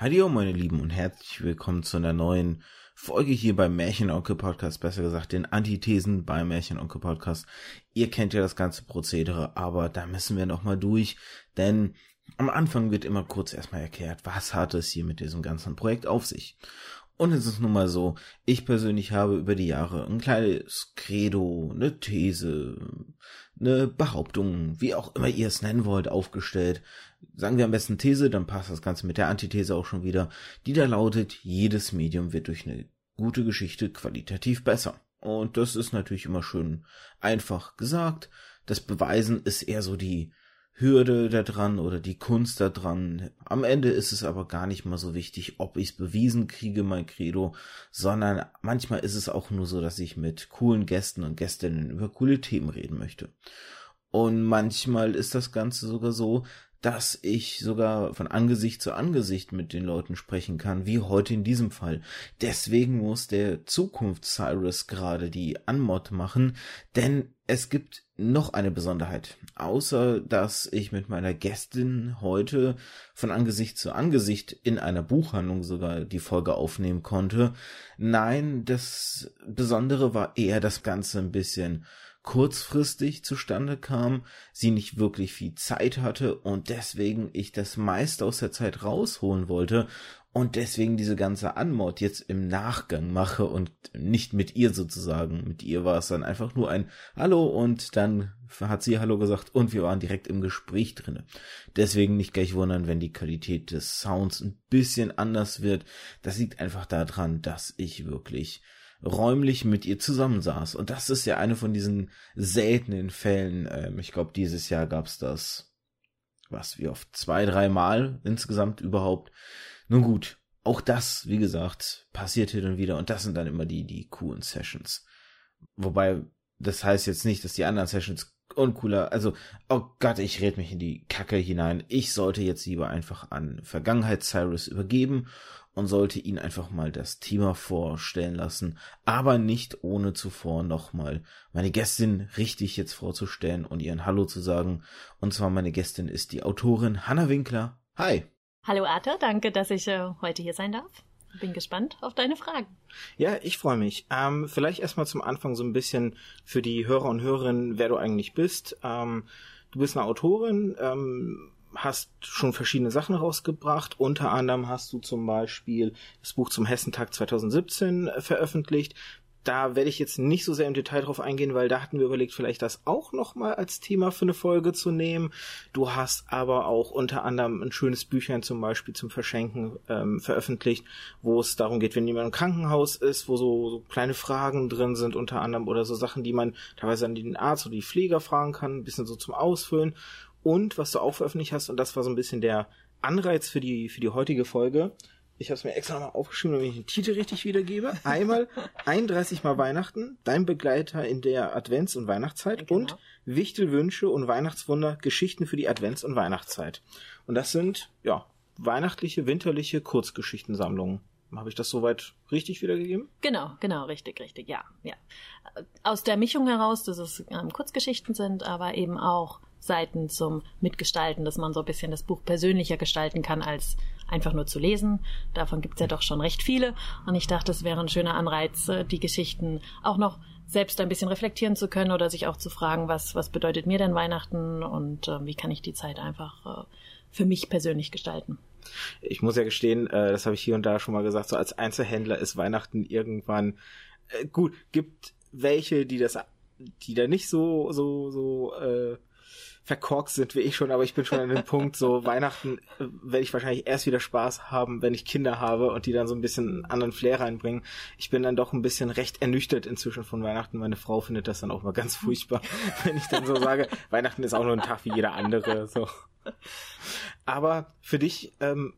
Hallo meine Lieben und herzlich willkommen zu einer neuen Folge hier beim Märchenonkel Podcast, besser gesagt den Antithesen beim Märchenonkel Podcast. Ihr kennt ja das ganze Prozedere, aber da müssen wir nochmal durch, denn am Anfang wird immer kurz erstmal erklärt, was hat es hier mit diesem ganzen Projekt auf sich. Und es ist nun mal so, ich persönlich habe über die Jahre ein kleines Credo, eine These, eine Behauptung, wie auch immer ihr es nennen wollt, aufgestellt. Sagen wir am besten These, dann passt das Ganze mit der Antithese auch schon wieder, die da lautet, jedes Medium wird durch eine gute Geschichte qualitativ besser. Und das ist natürlich immer schön einfach gesagt. Das Beweisen ist eher so die Hürde da dran oder die Kunst da dran. Am Ende ist es aber gar nicht mal so wichtig, ob ich es bewiesen kriege, mein Credo, sondern manchmal ist es auch nur so, dass ich mit coolen Gästen und Gästinnen über coole Themen reden möchte. Und manchmal ist das Ganze sogar so, dass ich sogar von Angesicht zu Angesicht mit den Leuten sprechen kann, wie heute in diesem Fall. Deswegen muss der Zukunft Cyrus gerade die Anmod machen, denn es gibt noch eine Besonderheit. Außer, dass ich mit meiner Gästin heute von Angesicht zu Angesicht in einer Buchhandlung sogar die Folge aufnehmen konnte. Nein, das Besondere war eher das Ganze ein bisschen kurzfristig zustande kam, sie nicht wirklich viel Zeit hatte und deswegen ich das meiste aus der Zeit rausholen wollte und deswegen diese ganze Anmod jetzt im Nachgang mache und nicht mit ihr sozusagen. Mit ihr war es dann einfach nur ein Hallo und dann hat sie Hallo gesagt und wir waren direkt im Gespräch drinne. Deswegen nicht gleich wundern, wenn die Qualität des Sounds ein bisschen anders wird. Das liegt einfach daran, dass ich wirklich räumlich mit ihr zusammensaß. Und das ist ja eine von diesen seltenen Fällen. Ähm, ich glaube, dieses Jahr gab's das, was, wie oft? Zwei, drei Mal insgesamt überhaupt. Nun gut, auch das, wie gesagt, passiert hin und wieder. Und das sind dann immer die, die coolen Sessions. Wobei, das heißt jetzt nicht, dass die anderen Sessions uncooler, also, oh Gott, ich red mich in die Kacke hinein. Ich sollte jetzt lieber einfach an Vergangenheit Cyrus übergeben und sollte ihn einfach mal das Thema vorstellen lassen, aber nicht ohne zuvor nochmal meine Gästin richtig jetzt vorzustellen und ihren Hallo zu sagen. Und zwar meine Gästin ist die Autorin Hanna Winkler. Hi. Hallo Arthur, danke, dass ich äh, heute hier sein darf. Bin gespannt auf deine Fragen. Ja, ich freue mich. Ähm, vielleicht erstmal zum Anfang so ein bisschen für die Hörer und Hörerinnen, wer du eigentlich bist. Ähm, du bist eine Autorin, ähm, hast schon verschiedene Sachen rausgebracht. Unter anderem hast du zum Beispiel das Buch zum Hessentag 2017 veröffentlicht. Da werde ich jetzt nicht so sehr im Detail drauf eingehen, weil da hatten wir überlegt, vielleicht das auch nochmal als Thema für eine Folge zu nehmen. Du hast aber auch unter anderem ein schönes Büchlein zum Beispiel zum Verschenken ähm, veröffentlicht, wo es darum geht, wenn jemand im Krankenhaus ist, wo so, so kleine Fragen drin sind unter anderem oder so Sachen, die man teilweise an den Arzt oder die Pfleger fragen kann, ein bisschen so zum Ausfüllen. Und was du auch veröffentlicht hast, und das war so ein bisschen der Anreiz für die, für die heutige Folge. Ich habe es mir extra nochmal aufgeschrieben, damit ich den Titel richtig wiedergebe. Einmal 31 Mal Weihnachten, dein Begleiter in der Advents- und Weihnachtszeit genau. und Wichtelwünsche und Weihnachtswunder, Geschichten für die Advents- und Weihnachtszeit. Und das sind, ja, weihnachtliche, winterliche Kurzgeschichtensammlungen. Habe ich das soweit richtig wiedergegeben? Genau, genau, richtig, richtig, ja, ja. Aus der Mischung heraus, dass es ähm, Kurzgeschichten sind, aber eben auch Seiten zum Mitgestalten, dass man so ein bisschen das Buch persönlicher gestalten kann, als einfach nur zu lesen. Davon gibt's ja doch schon recht viele. Und ich dachte, es wäre ein schöner Anreiz, äh, die Geschichten auch noch selbst ein bisschen reflektieren zu können oder sich auch zu fragen, was, was bedeutet mir denn Weihnachten und äh, wie kann ich die Zeit einfach äh, für mich persönlich gestalten. Ich muss ja gestehen, äh, das habe ich hier und da schon mal gesagt, so als Einzelhändler ist Weihnachten irgendwann äh, gut, gibt welche, die das die da nicht so so so äh, verkorkst sind wie ich schon, aber ich bin schon an dem Punkt, so Weihnachten äh, werde ich wahrscheinlich erst wieder Spaß haben, wenn ich Kinder habe und die dann so ein bisschen einen anderen Flair reinbringen. Ich bin dann doch ein bisschen recht ernüchtert inzwischen von Weihnachten. Meine Frau findet das dann auch mal ganz furchtbar, wenn ich dann so sage, Weihnachten ist auch nur ein Tag wie jeder andere. So. Aber für dich ähm,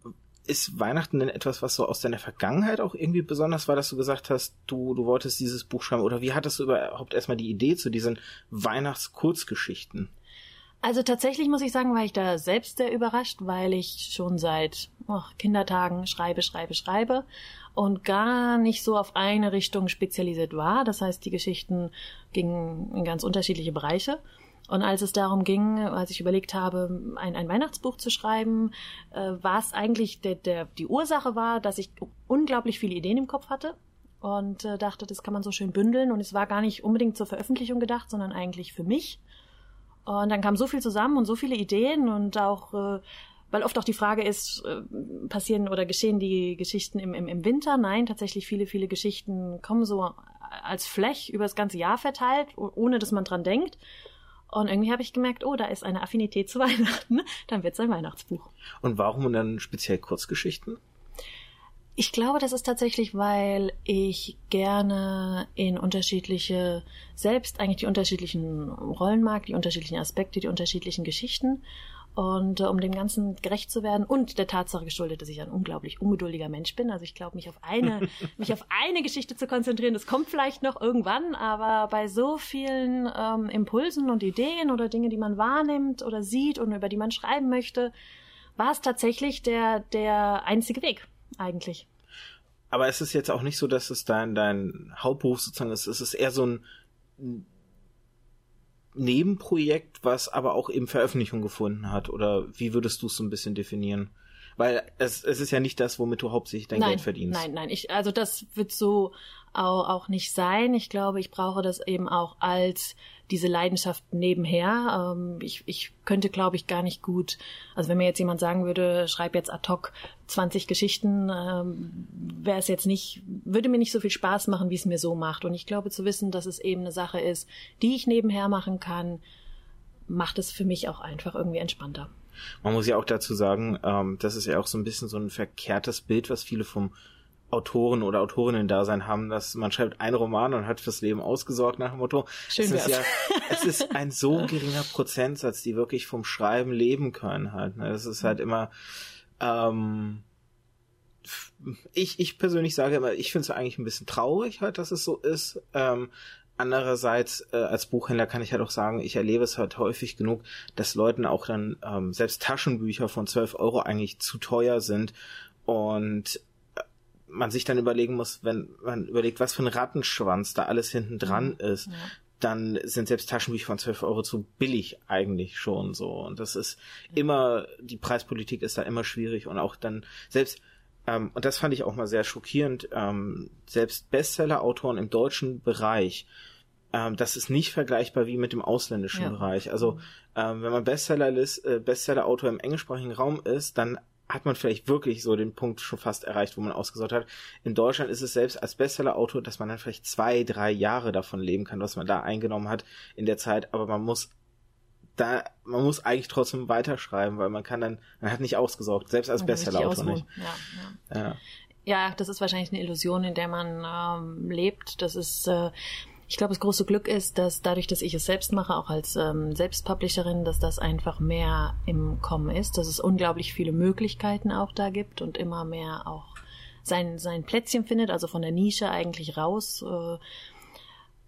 ist Weihnachten denn etwas, was so aus deiner Vergangenheit auch irgendwie besonders war, dass du gesagt hast, du, du wolltest dieses Buch schreiben? Oder wie hattest du überhaupt erstmal die Idee zu diesen Weihnachtskurzgeschichten? Also tatsächlich muss ich sagen, war ich da selbst sehr überrascht, weil ich schon seit oh, Kindertagen schreibe, schreibe, schreibe und gar nicht so auf eine Richtung spezialisiert war. Das heißt, die Geschichten gingen in ganz unterschiedliche Bereiche. Und als es darum ging, als ich überlegt habe, ein, ein Weihnachtsbuch zu schreiben, äh, war es eigentlich der, der, die Ursache war, dass ich unglaublich viele Ideen im Kopf hatte und äh, dachte, das kann man so schön bündeln. Und es war gar nicht unbedingt zur Veröffentlichung gedacht, sondern eigentlich für mich. Und dann kam so viel zusammen und so viele Ideen und auch, äh, weil oft auch die Frage ist, äh, passieren oder geschehen die Geschichten im, im, im Winter? Nein, tatsächlich viele, viele Geschichten kommen so als Flech über das ganze Jahr verteilt, ohne dass man dran denkt. Und irgendwie habe ich gemerkt, oh, da ist eine Affinität zu Weihnachten, dann wird es ein Weihnachtsbuch. Und warum dann speziell Kurzgeschichten? Ich glaube, das ist tatsächlich, weil ich gerne in unterschiedliche, selbst eigentlich die unterschiedlichen Rollen mag, die unterschiedlichen Aspekte, die unterschiedlichen Geschichten. Und äh, um dem Ganzen gerecht zu werden und der Tatsache geschuldet, dass ich ein unglaublich ungeduldiger Mensch bin. Also ich glaube, mich auf eine, mich auf eine Geschichte zu konzentrieren, das kommt vielleicht noch irgendwann, aber bei so vielen ähm, Impulsen und Ideen oder Dinge, die man wahrnimmt oder sieht und über die man schreiben möchte, war es tatsächlich der, der einzige Weg eigentlich. Aber es ist jetzt auch nicht so, dass es dein, dein Hauptberuf sozusagen ist. Es ist eher so ein Nebenprojekt, was aber auch eben Veröffentlichung gefunden hat. Oder wie würdest du es so ein bisschen definieren? Weil es, es ist ja nicht das, womit du hauptsächlich dein nein, Geld verdienst. Nein, nein, ich, also das wird so auch, auch nicht sein. Ich glaube, ich brauche das eben auch als diese Leidenschaft nebenher. Ähm, ich, ich könnte, glaube ich, gar nicht gut, also wenn mir jetzt jemand sagen würde, schreib jetzt ad hoc 20 Geschichten, ähm, wäre es jetzt nicht, würde mir nicht so viel Spaß machen, wie es mir so macht. Und ich glaube zu wissen, dass es eben eine Sache ist, die ich nebenher machen kann, macht es für mich auch einfach irgendwie entspannter. Man muss ja auch dazu sagen, ähm, das ist ja auch so ein bisschen so ein verkehrtes Bild, was viele vom Autoren oder Autorinnen-Dasein haben, dass man schreibt einen Roman und hat fürs Leben ausgesorgt nach dem Motto. Schön es ist ja, es ist ein so geringer Prozentsatz, die wirklich vom Schreiben leben können halt. Ne? Das ist halt immer, ähm, ich, ich persönlich sage immer, ich finde es eigentlich ein bisschen traurig halt, dass es so ist. Ähm, andererseits äh, als Buchhändler kann ich halt auch sagen, ich erlebe es halt häufig genug, dass Leuten auch dann ähm, selbst Taschenbücher von 12 Euro eigentlich zu teuer sind und man sich dann überlegen muss, wenn man überlegt, was für ein Rattenschwanz da alles hinten dran Mhm. ist, Ja. dann sind selbst Taschenbücher von 12 Euro zu billig eigentlich schon so. Und das ist immer, die Preispolitik ist da immer schwierig und auch dann selbst, ähm, und das fand ich auch mal sehr schockierend, ähm, selbst Bestseller-Autoren im deutschen Bereich, ähm, das ist nicht vergleichbar wie mit dem ausländischen Ja. Bereich. Also ähm, wenn man Bestseller äh, Bestseller-Autor im englischsprachigen Raum ist, dann hat man vielleicht wirklich so den Punkt schon fast erreicht, wo man ausgesorgt hat. In Deutschland ist es selbst als Bestseller-Autor, dass man dann vielleicht zwei, drei Jahre davon leben kann, was man da eingenommen hat in der Zeit, aber man muss da, man muss eigentlich trotzdem weiterschreiben, weil man kann dann, man hat nicht ausgesorgt, selbst als Bestseller-Autor nicht. ja. Ja. Ja, das ist wahrscheinlich eine Illusion, in der man ähm, lebt. Das ist, äh, ich glaube, das große Glück ist, dass dadurch, dass ich es selbst mache, auch als ähm, Selbstpublisherin, dass das einfach mehr im Kommen ist, dass es unglaublich viele Möglichkeiten auch da gibt und immer mehr auch sein, sein Plätzchen findet, also von der Nische eigentlich raus, äh,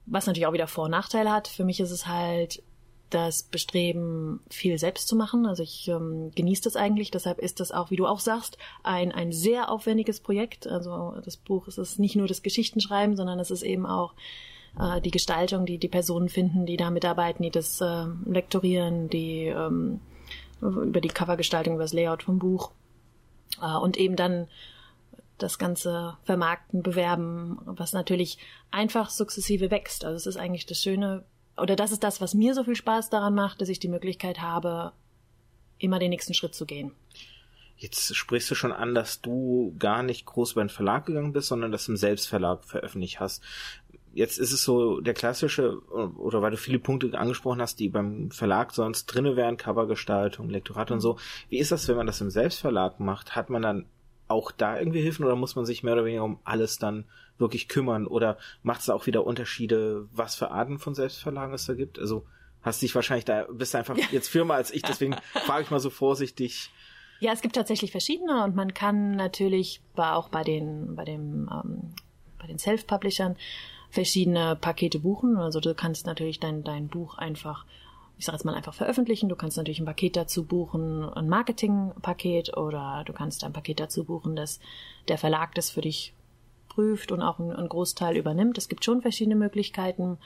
was natürlich auch wieder Vor- und Nachteile hat. Für mich ist es halt das Bestreben, viel selbst zu machen. Also ich ähm, genieße das eigentlich. Deshalb ist das auch, wie du auch sagst, ein, ein sehr aufwendiges Projekt. Also das Buch es ist nicht nur das Geschichtenschreiben, sondern es ist eben auch äh, die Gestaltung, die die Personen finden, die da mitarbeiten, die das äh, lektorieren, die ähm, über die Covergestaltung, über das Layout vom Buch äh, und eben dann das ganze Vermarkten, Bewerben, was natürlich einfach sukzessive wächst. Also es ist eigentlich das Schöne, oder das ist das, was mir so viel Spaß daran macht, dass ich die Möglichkeit habe, immer den nächsten Schritt zu gehen. Jetzt sprichst du schon an, dass du gar nicht groß über den Verlag gegangen bist, sondern das im Selbstverlag veröffentlicht hast. Jetzt ist es so der klassische, oder weil du viele Punkte angesprochen hast, die beim Verlag sonst drinne wären, Covergestaltung, Lektorat und so. Wie ist das, wenn man das im Selbstverlag macht? Hat man dann auch da irgendwie Hilfen oder muss man sich mehr oder weniger um alles dann wirklich kümmern? Oder macht es da auch wieder Unterschiede, was für Arten von Selbstverlagen es da gibt? Also hast dich wahrscheinlich da, bist einfach jetzt firmer als ich, deswegen frage ich mal so vorsichtig. Ja, es gibt tatsächlich verschiedene und man kann natürlich auch bei den, bei dem, ähm, bei den Self-Publishern verschiedene Pakete buchen. Also du kannst natürlich dein, dein Buch einfach, ich sage jetzt mal einfach veröffentlichen. Du kannst natürlich ein Paket dazu buchen, ein Marketingpaket oder du kannst ein Paket dazu buchen, dass der Verlag das für dich prüft und auch einen, einen Großteil übernimmt. Es gibt schon verschiedene Möglichkeiten.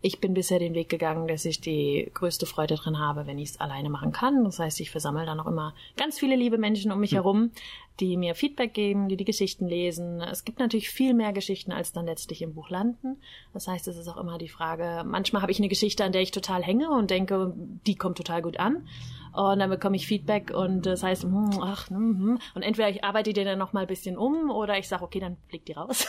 Ich bin bisher den Weg gegangen, dass ich die größte Freude drin habe, wenn ich es alleine machen kann. Das heißt, ich versammle dann auch immer ganz viele liebe Menschen um mich hm. herum, die mir Feedback geben, die die Geschichten lesen. Es gibt natürlich viel mehr Geschichten, als dann letztlich im Buch landen. Das heißt, es ist auch immer die Frage, manchmal habe ich eine Geschichte, an der ich total hänge und denke, die kommt total gut an. Und dann bekomme ich Feedback und das heißt, hm, ach, hm, hm. und entweder ich arbeite die dann noch mal ein bisschen um oder ich sage, okay, dann fliegt die raus.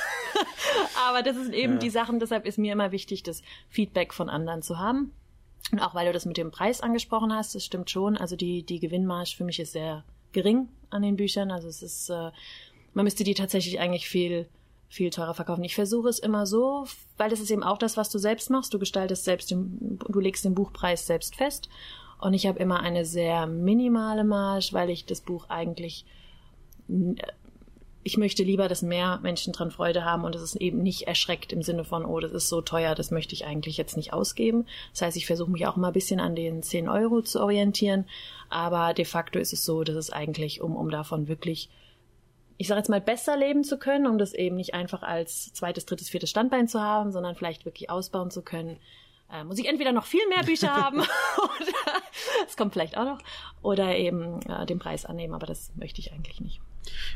Aber das sind eben ja. die Sachen, deshalb ist mir immer wichtig, das Feedback von anderen zu haben. Und auch weil du das mit dem Preis angesprochen hast, das stimmt schon. Also die, die Gewinnmarge für mich ist sehr gering an den Büchern. Also es ist, äh, man müsste die tatsächlich eigentlich viel, viel teurer verkaufen. Ich versuche es immer so, weil das ist eben auch das, was du selbst machst. Du gestaltest selbst den, du legst den Buchpreis selbst fest. Und ich habe immer eine sehr minimale Marge, weil ich das Buch eigentlich ich möchte lieber, dass mehr Menschen dran Freude haben und es ist eben nicht erschreckt im Sinne von, oh, das ist so teuer, das möchte ich eigentlich jetzt nicht ausgeben. Das heißt, ich versuche mich auch mal ein bisschen an den 10 Euro zu orientieren, aber de facto ist es so, dass es eigentlich, um, um davon wirklich ich sage jetzt mal, besser leben zu können, um das eben nicht einfach als zweites, drittes, viertes Standbein zu haben, sondern vielleicht wirklich ausbauen zu können, äh, muss ich entweder noch viel mehr Bücher haben oder es kommt vielleicht auch noch oder eben äh, den Preis annehmen, aber das möchte ich eigentlich nicht.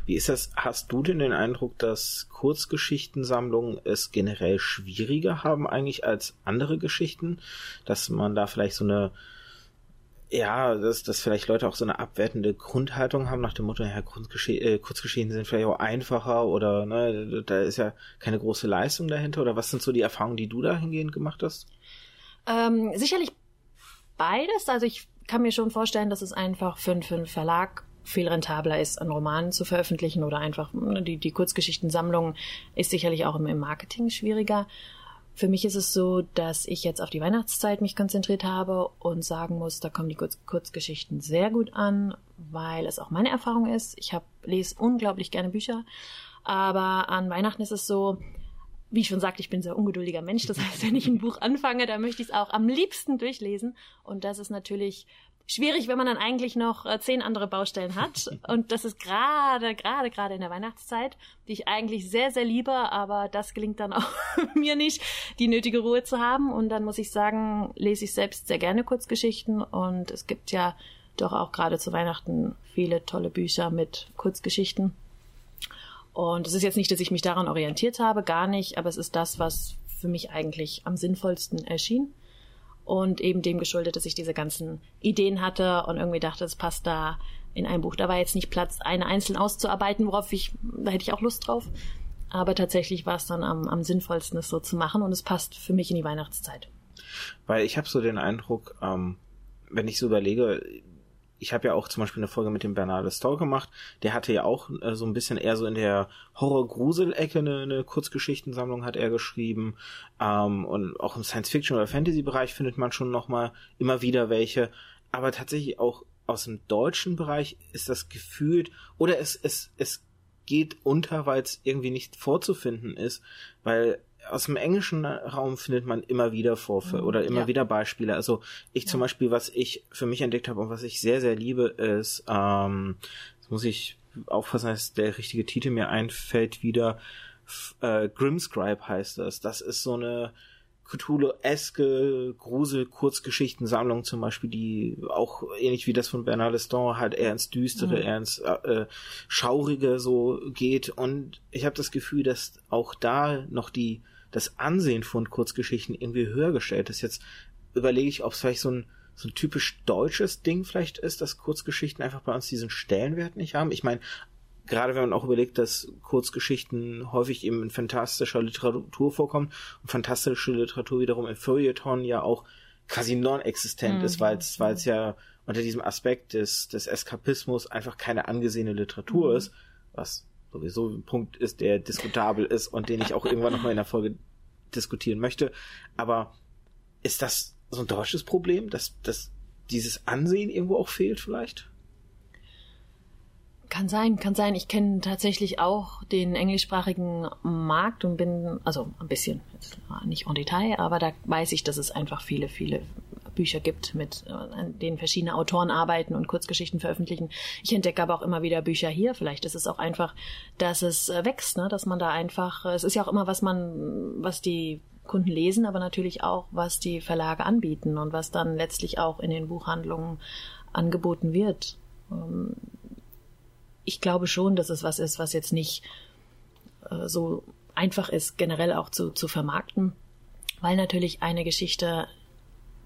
Wie ist das? Hast du denn den Eindruck, dass Kurzgeschichtensammlungen es generell schwieriger haben eigentlich als andere Geschichten, dass man da vielleicht so eine ja, dass, dass vielleicht Leute auch so eine abwertende Grundhaltung haben nach dem Motto, ja, Kurzgesche äh, Kurzgeschichten sind vielleicht auch einfacher oder ne, da ist ja keine große Leistung dahinter oder was sind so die Erfahrungen, die du dahingehend gemacht hast? Ähm, sicherlich beides. Also ich kann mir schon vorstellen, dass es einfach für, einen Verlag viel rentabler ist, einen Roman zu veröffentlichen oder einfach ne, die, die Kurzgeschichtensammlung ist sicherlich auch im Marketing schwieriger. Für mich ist es so, dass ich jetzt auf die Weihnachtszeit mich konzentriert habe und sagen muss, da kommen die Kurz Kurzgeschichten sehr gut an, weil es auch meine Erfahrung ist. Ich hab, lese unglaublich gerne Bücher, aber an Weihnachten ist es so, wie ich schon sagte, ich bin ein sehr ungeduldiger Mensch. Das heißt, wenn ich ein Buch anfange, dann möchte ich es auch am liebsten durchlesen. Und das ist natürlich schwierig, wenn man dann eigentlich noch äh, zehn andere Baustellen hat. Und das ist gerade, gerade, gerade in der Weihnachtszeit, die ich eigentlich sehr, sehr liebe, aber das gelingt dann auch mir nicht, die nötige Ruhe zu haben. Und dann muss ich sagen, lese ich selbst sehr gerne Kurzgeschichten. Und es gibt ja doch auch gerade zu Weihnachten viele tolle Bücher mit Kurzgeschichten. Und es ist jetzt nicht, dass ich mich daran orientiert habe, gar nicht, aber es ist das, was für mich eigentlich am sinnvollsten erschien. Und eben dem geschuldet, dass ich diese ganzen Ideen hatte und irgendwie dachte, es passt da in ein Buch. Da war jetzt nicht Platz, eine einzeln auszuarbeiten, worauf ich, da hätte ich auch Lust drauf. Aber tatsächlich war es dann am, am sinnvollsten, es so zu machen und es passt für mich in die Weihnachtszeit. Weil ich habe so den Eindruck, ähm, wenn ich so überlege, ich habe ja auch zum Beispiel eine Folge mit dem Bernard Stoll gemacht. Der hatte ja auch äh, so ein bisschen eher so in der Horror-Grusel-Ecke eine, eine Kurzgeschichtensammlung hat er geschrieben. Ähm, und auch im Science-Fiction- oder Fantasy-Bereich findet man schon noch mal immer wieder welche. Aber tatsächlich auch aus dem deutschen Bereich ist das gefühlt, oder es, es, es geht unter, weil es irgendwie nicht vorzufinden ist, weil aus dem englischen Raum findet man immer wieder Vorfälle mhm, oder immer ja. wieder Beispiele. Also ich zum Beispiel, was ich für mich entdeckt habe und was ich sehr, sehr liebe, ist, ähm, das muss ich aufpassen, dass der richtige Titel mir einfällt wieder, äh, Grimscribe heißt das. Das ist so eine Cthulhu-eske Grusel-Kurzgeschichtensammlung zum Beispiel, die auch ähnlich wie das von Bernard Leston halt eher ins Düstere, mhm. eher ins äh, Schaurige so geht. Und ich habe das Gefühl, dass auch da noch die das Ansehen von Kurzgeschichten irgendwie höher gestellt ist. Jetzt überlege ich, ob es vielleicht so ein, so ein typisch deutsches Ding vielleicht ist, dass Kurzgeschichten einfach bei uns diesen Stellenwert nicht haben. Ich meine, gerade wenn man auch überlegt, dass Kurzgeschichten häufig eben in fantastischer Literatur vorkommen und fantastische Literatur wiederum im Feuilleton ja auch quasi non-existent mhm. ist, weil es weil es ja unter diesem Aspekt des, des Eskapismus einfach keine angesehene Literatur mhm. ist, was sowieso ein Punkt ist, der diskutabel ist und den ich auch irgendwann nochmal in der Folge diskutieren möchte. Aber ist das so ein deutsches Problem, dass, dass dieses Ansehen irgendwo auch fehlt vielleicht? Kann sein, kann sein. Ich kenne tatsächlich auch den englischsprachigen Markt und bin, also ein bisschen, nicht en Detail, aber da weiß ich, dass es einfach viele, viele Bücher gibt, mit an denen verschiedene Autoren arbeiten und Kurzgeschichten veröffentlichen. Ich entdecke aber auch immer wieder Bücher hier. Vielleicht ist es auch einfach, dass es äh, wächst, ne? dass man da einfach, äh, es ist ja auch immer, was man, was die Kunden lesen, aber natürlich auch, was die Verlage anbieten und was dann letztlich auch in den Buchhandlungen angeboten wird. Ich glaube schon, dass es was ist, was jetzt nicht äh, so einfach ist, generell auch zu, zu vermarkten, weil natürlich eine Geschichte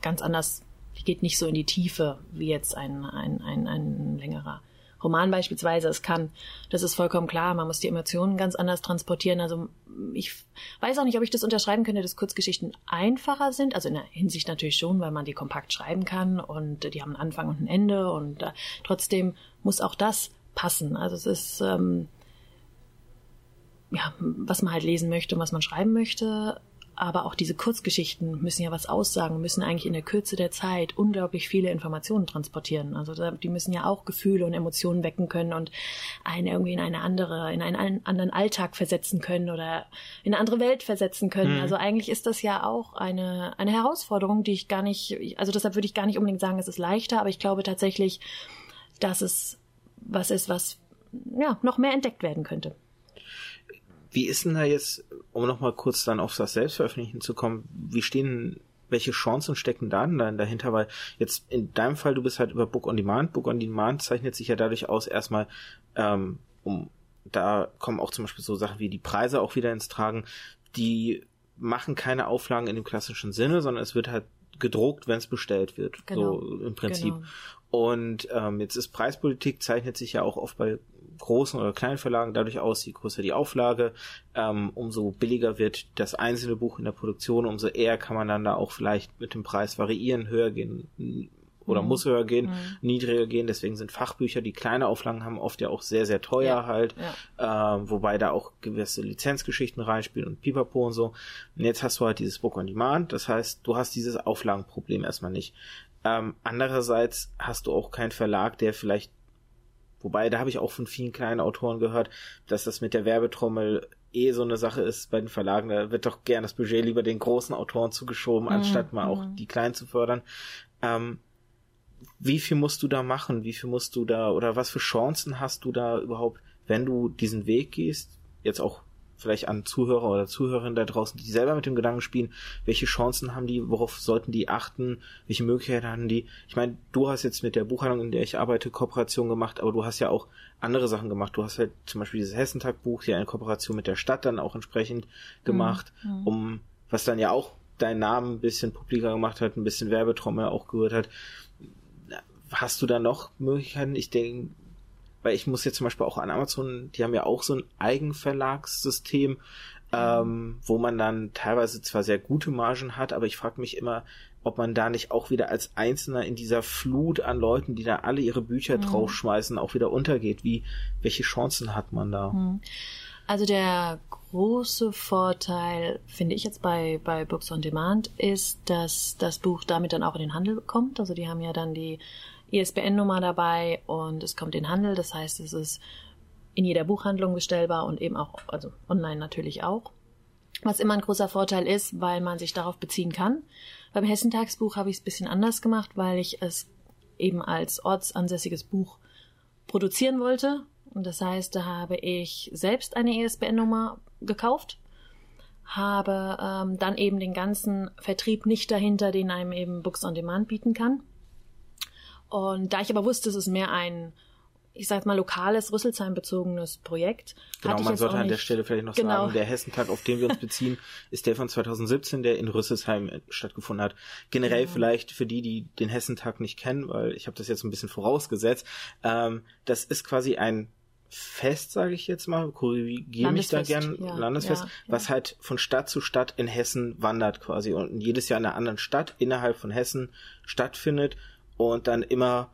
ganz anders, die geht nicht so in die Tiefe wie jetzt ein, ein, ein, ein längerer Roman beispielsweise. Es kann, das ist vollkommen klar, man muss die Emotionen ganz anders transportieren. Also ich weiß auch nicht, ob ich das unterschreiben könnte, dass Kurzgeschichten einfacher sind. Also in der Hinsicht natürlich schon, weil man die kompakt schreiben kann und die haben einen Anfang und ein Ende und äh, trotzdem muss auch das passen. Also es ist ähm, ja, was man halt lesen möchte und was man schreiben möchte. Aber auch diese Kurzgeschichten müssen ja was aussagen, müssen eigentlich in der Kürze der Zeit unglaublich viele Informationen transportieren. Also die müssen ja auch Gefühle und Emotionen wecken können und einen irgendwie in eine andere, in einen anderen Alltag versetzen können oder in eine andere Welt versetzen können. Mhm. Also eigentlich ist das ja auch eine, eine Herausforderung, die ich gar nicht, also deshalb würde ich gar nicht unbedingt sagen, es ist leichter, aber ich glaube tatsächlich, dass es was ist, was ja noch mehr entdeckt werden könnte. Wie ist denn da jetzt, um nochmal kurz dann auf das Selbstveröffentlichen zu kommen, wie stehen, welche Chancen stecken da denn dahinter? Weil jetzt in deinem Fall, du bist halt über Book on Demand. Book on Demand zeichnet sich ja dadurch aus, erstmal, ähm, um, da kommen auch zum Beispiel so Sachen wie die Preise auch wieder ins Tragen, die machen keine Auflagen in dem klassischen Sinne, sondern es wird halt gedruckt, wenn es bestellt wird. Genau. So im Prinzip. Genau. Und ähm, jetzt ist Preispolitik, zeichnet sich ja auch oft bei großen oder kleinen Verlagen dadurch aus, je größer die Auflage, ähm, umso billiger wird das einzelne Buch in der Produktion, umso eher kann man dann da auch vielleicht mit dem Preis variieren, höher gehen oder mhm. muss höher gehen, mhm. niedriger gehen. Deswegen sind Fachbücher, die kleine Auflagen haben, oft ja auch sehr, sehr teuer ja. halt. Ja. Äh, wobei da auch gewisse Lizenzgeschichten reinspielen und Pipapo und so. Und jetzt hast du halt dieses Book on Demand. Das heißt, du hast dieses Auflagenproblem erstmal nicht. Ähm, andererseits hast du auch keinen Verlag, der vielleicht Wobei, da habe ich auch von vielen kleinen Autoren gehört, dass das mit der Werbetrommel eh so eine Sache ist bei den Verlagen. Da wird doch gern das Budget lieber den großen Autoren zugeschoben, mhm. anstatt mal auch mhm. die kleinen zu fördern. Ähm, wie viel musst du da machen? Wie viel musst du da oder was für Chancen hast du da überhaupt, wenn du diesen Weg gehst? Jetzt auch vielleicht an Zuhörer oder Zuhörerinnen da draußen, die selber mit dem Gedanken spielen, welche Chancen haben die, worauf sollten die achten, welche Möglichkeiten haben die. Ich meine, du hast jetzt mit der Buchhandlung, in der ich arbeite, Kooperation gemacht, aber du hast ja auch andere Sachen gemacht. Du hast halt zum Beispiel dieses Hessentag-Buch, ja eine Kooperation mit der Stadt dann auch entsprechend gemacht, mhm. um, was dann ja auch deinen Namen ein bisschen publiker gemacht hat, ein bisschen Werbetrommel auch gehört hat. Hast du da noch Möglichkeiten? Ich denke, weil ich muss jetzt zum Beispiel auch an Amazon, die haben ja auch so ein Eigenverlagssystem, ähm, wo man dann teilweise zwar sehr gute Margen hat, aber ich frage mich immer, ob man da nicht auch wieder als Einzelner in dieser Flut an Leuten, die da alle ihre Bücher mhm. draufschmeißen, auch wieder untergeht. Wie, welche Chancen hat man da? Mhm. Also der große Vorteil, finde ich jetzt bei, bei Books on Demand, ist, dass das Buch damit dann auch in den Handel kommt. Also die haben ja dann die ISBN-Nummer dabei und es kommt in Handel. Das heißt, es ist in jeder Buchhandlung bestellbar und eben auch, also online natürlich auch. Was immer ein großer Vorteil ist, weil man sich darauf beziehen kann. Beim Hessentagsbuch habe ich es ein bisschen anders gemacht, weil ich es eben als ortsansässiges Buch produzieren wollte. Und das heißt, da habe ich selbst eine ISBN-Nummer gekauft, habe ähm, dann eben den ganzen Vertrieb nicht dahinter, den einem eben Books on Demand bieten kann. Und da ich aber wusste, es ist mehr ein, ich sag mal, lokales, Rüsselsheim-bezogenes Projekt. Genau, man sollte an der Stelle vielleicht noch genau. sagen, der Hessentag, auf den wir uns beziehen, ist der von 2017, der in Rüsselsheim stattgefunden hat. Generell ja. vielleicht für die, die den Hessentag nicht kennen, weil ich habe das jetzt ein bisschen vorausgesetzt, ähm, das ist quasi ein Fest, sage ich jetzt mal, korrigiere mich da gern, ja, Landesfest, ja, was halt von Stadt zu Stadt in Hessen wandert quasi und jedes Jahr in einer anderen Stadt innerhalb von Hessen stattfindet und dann immer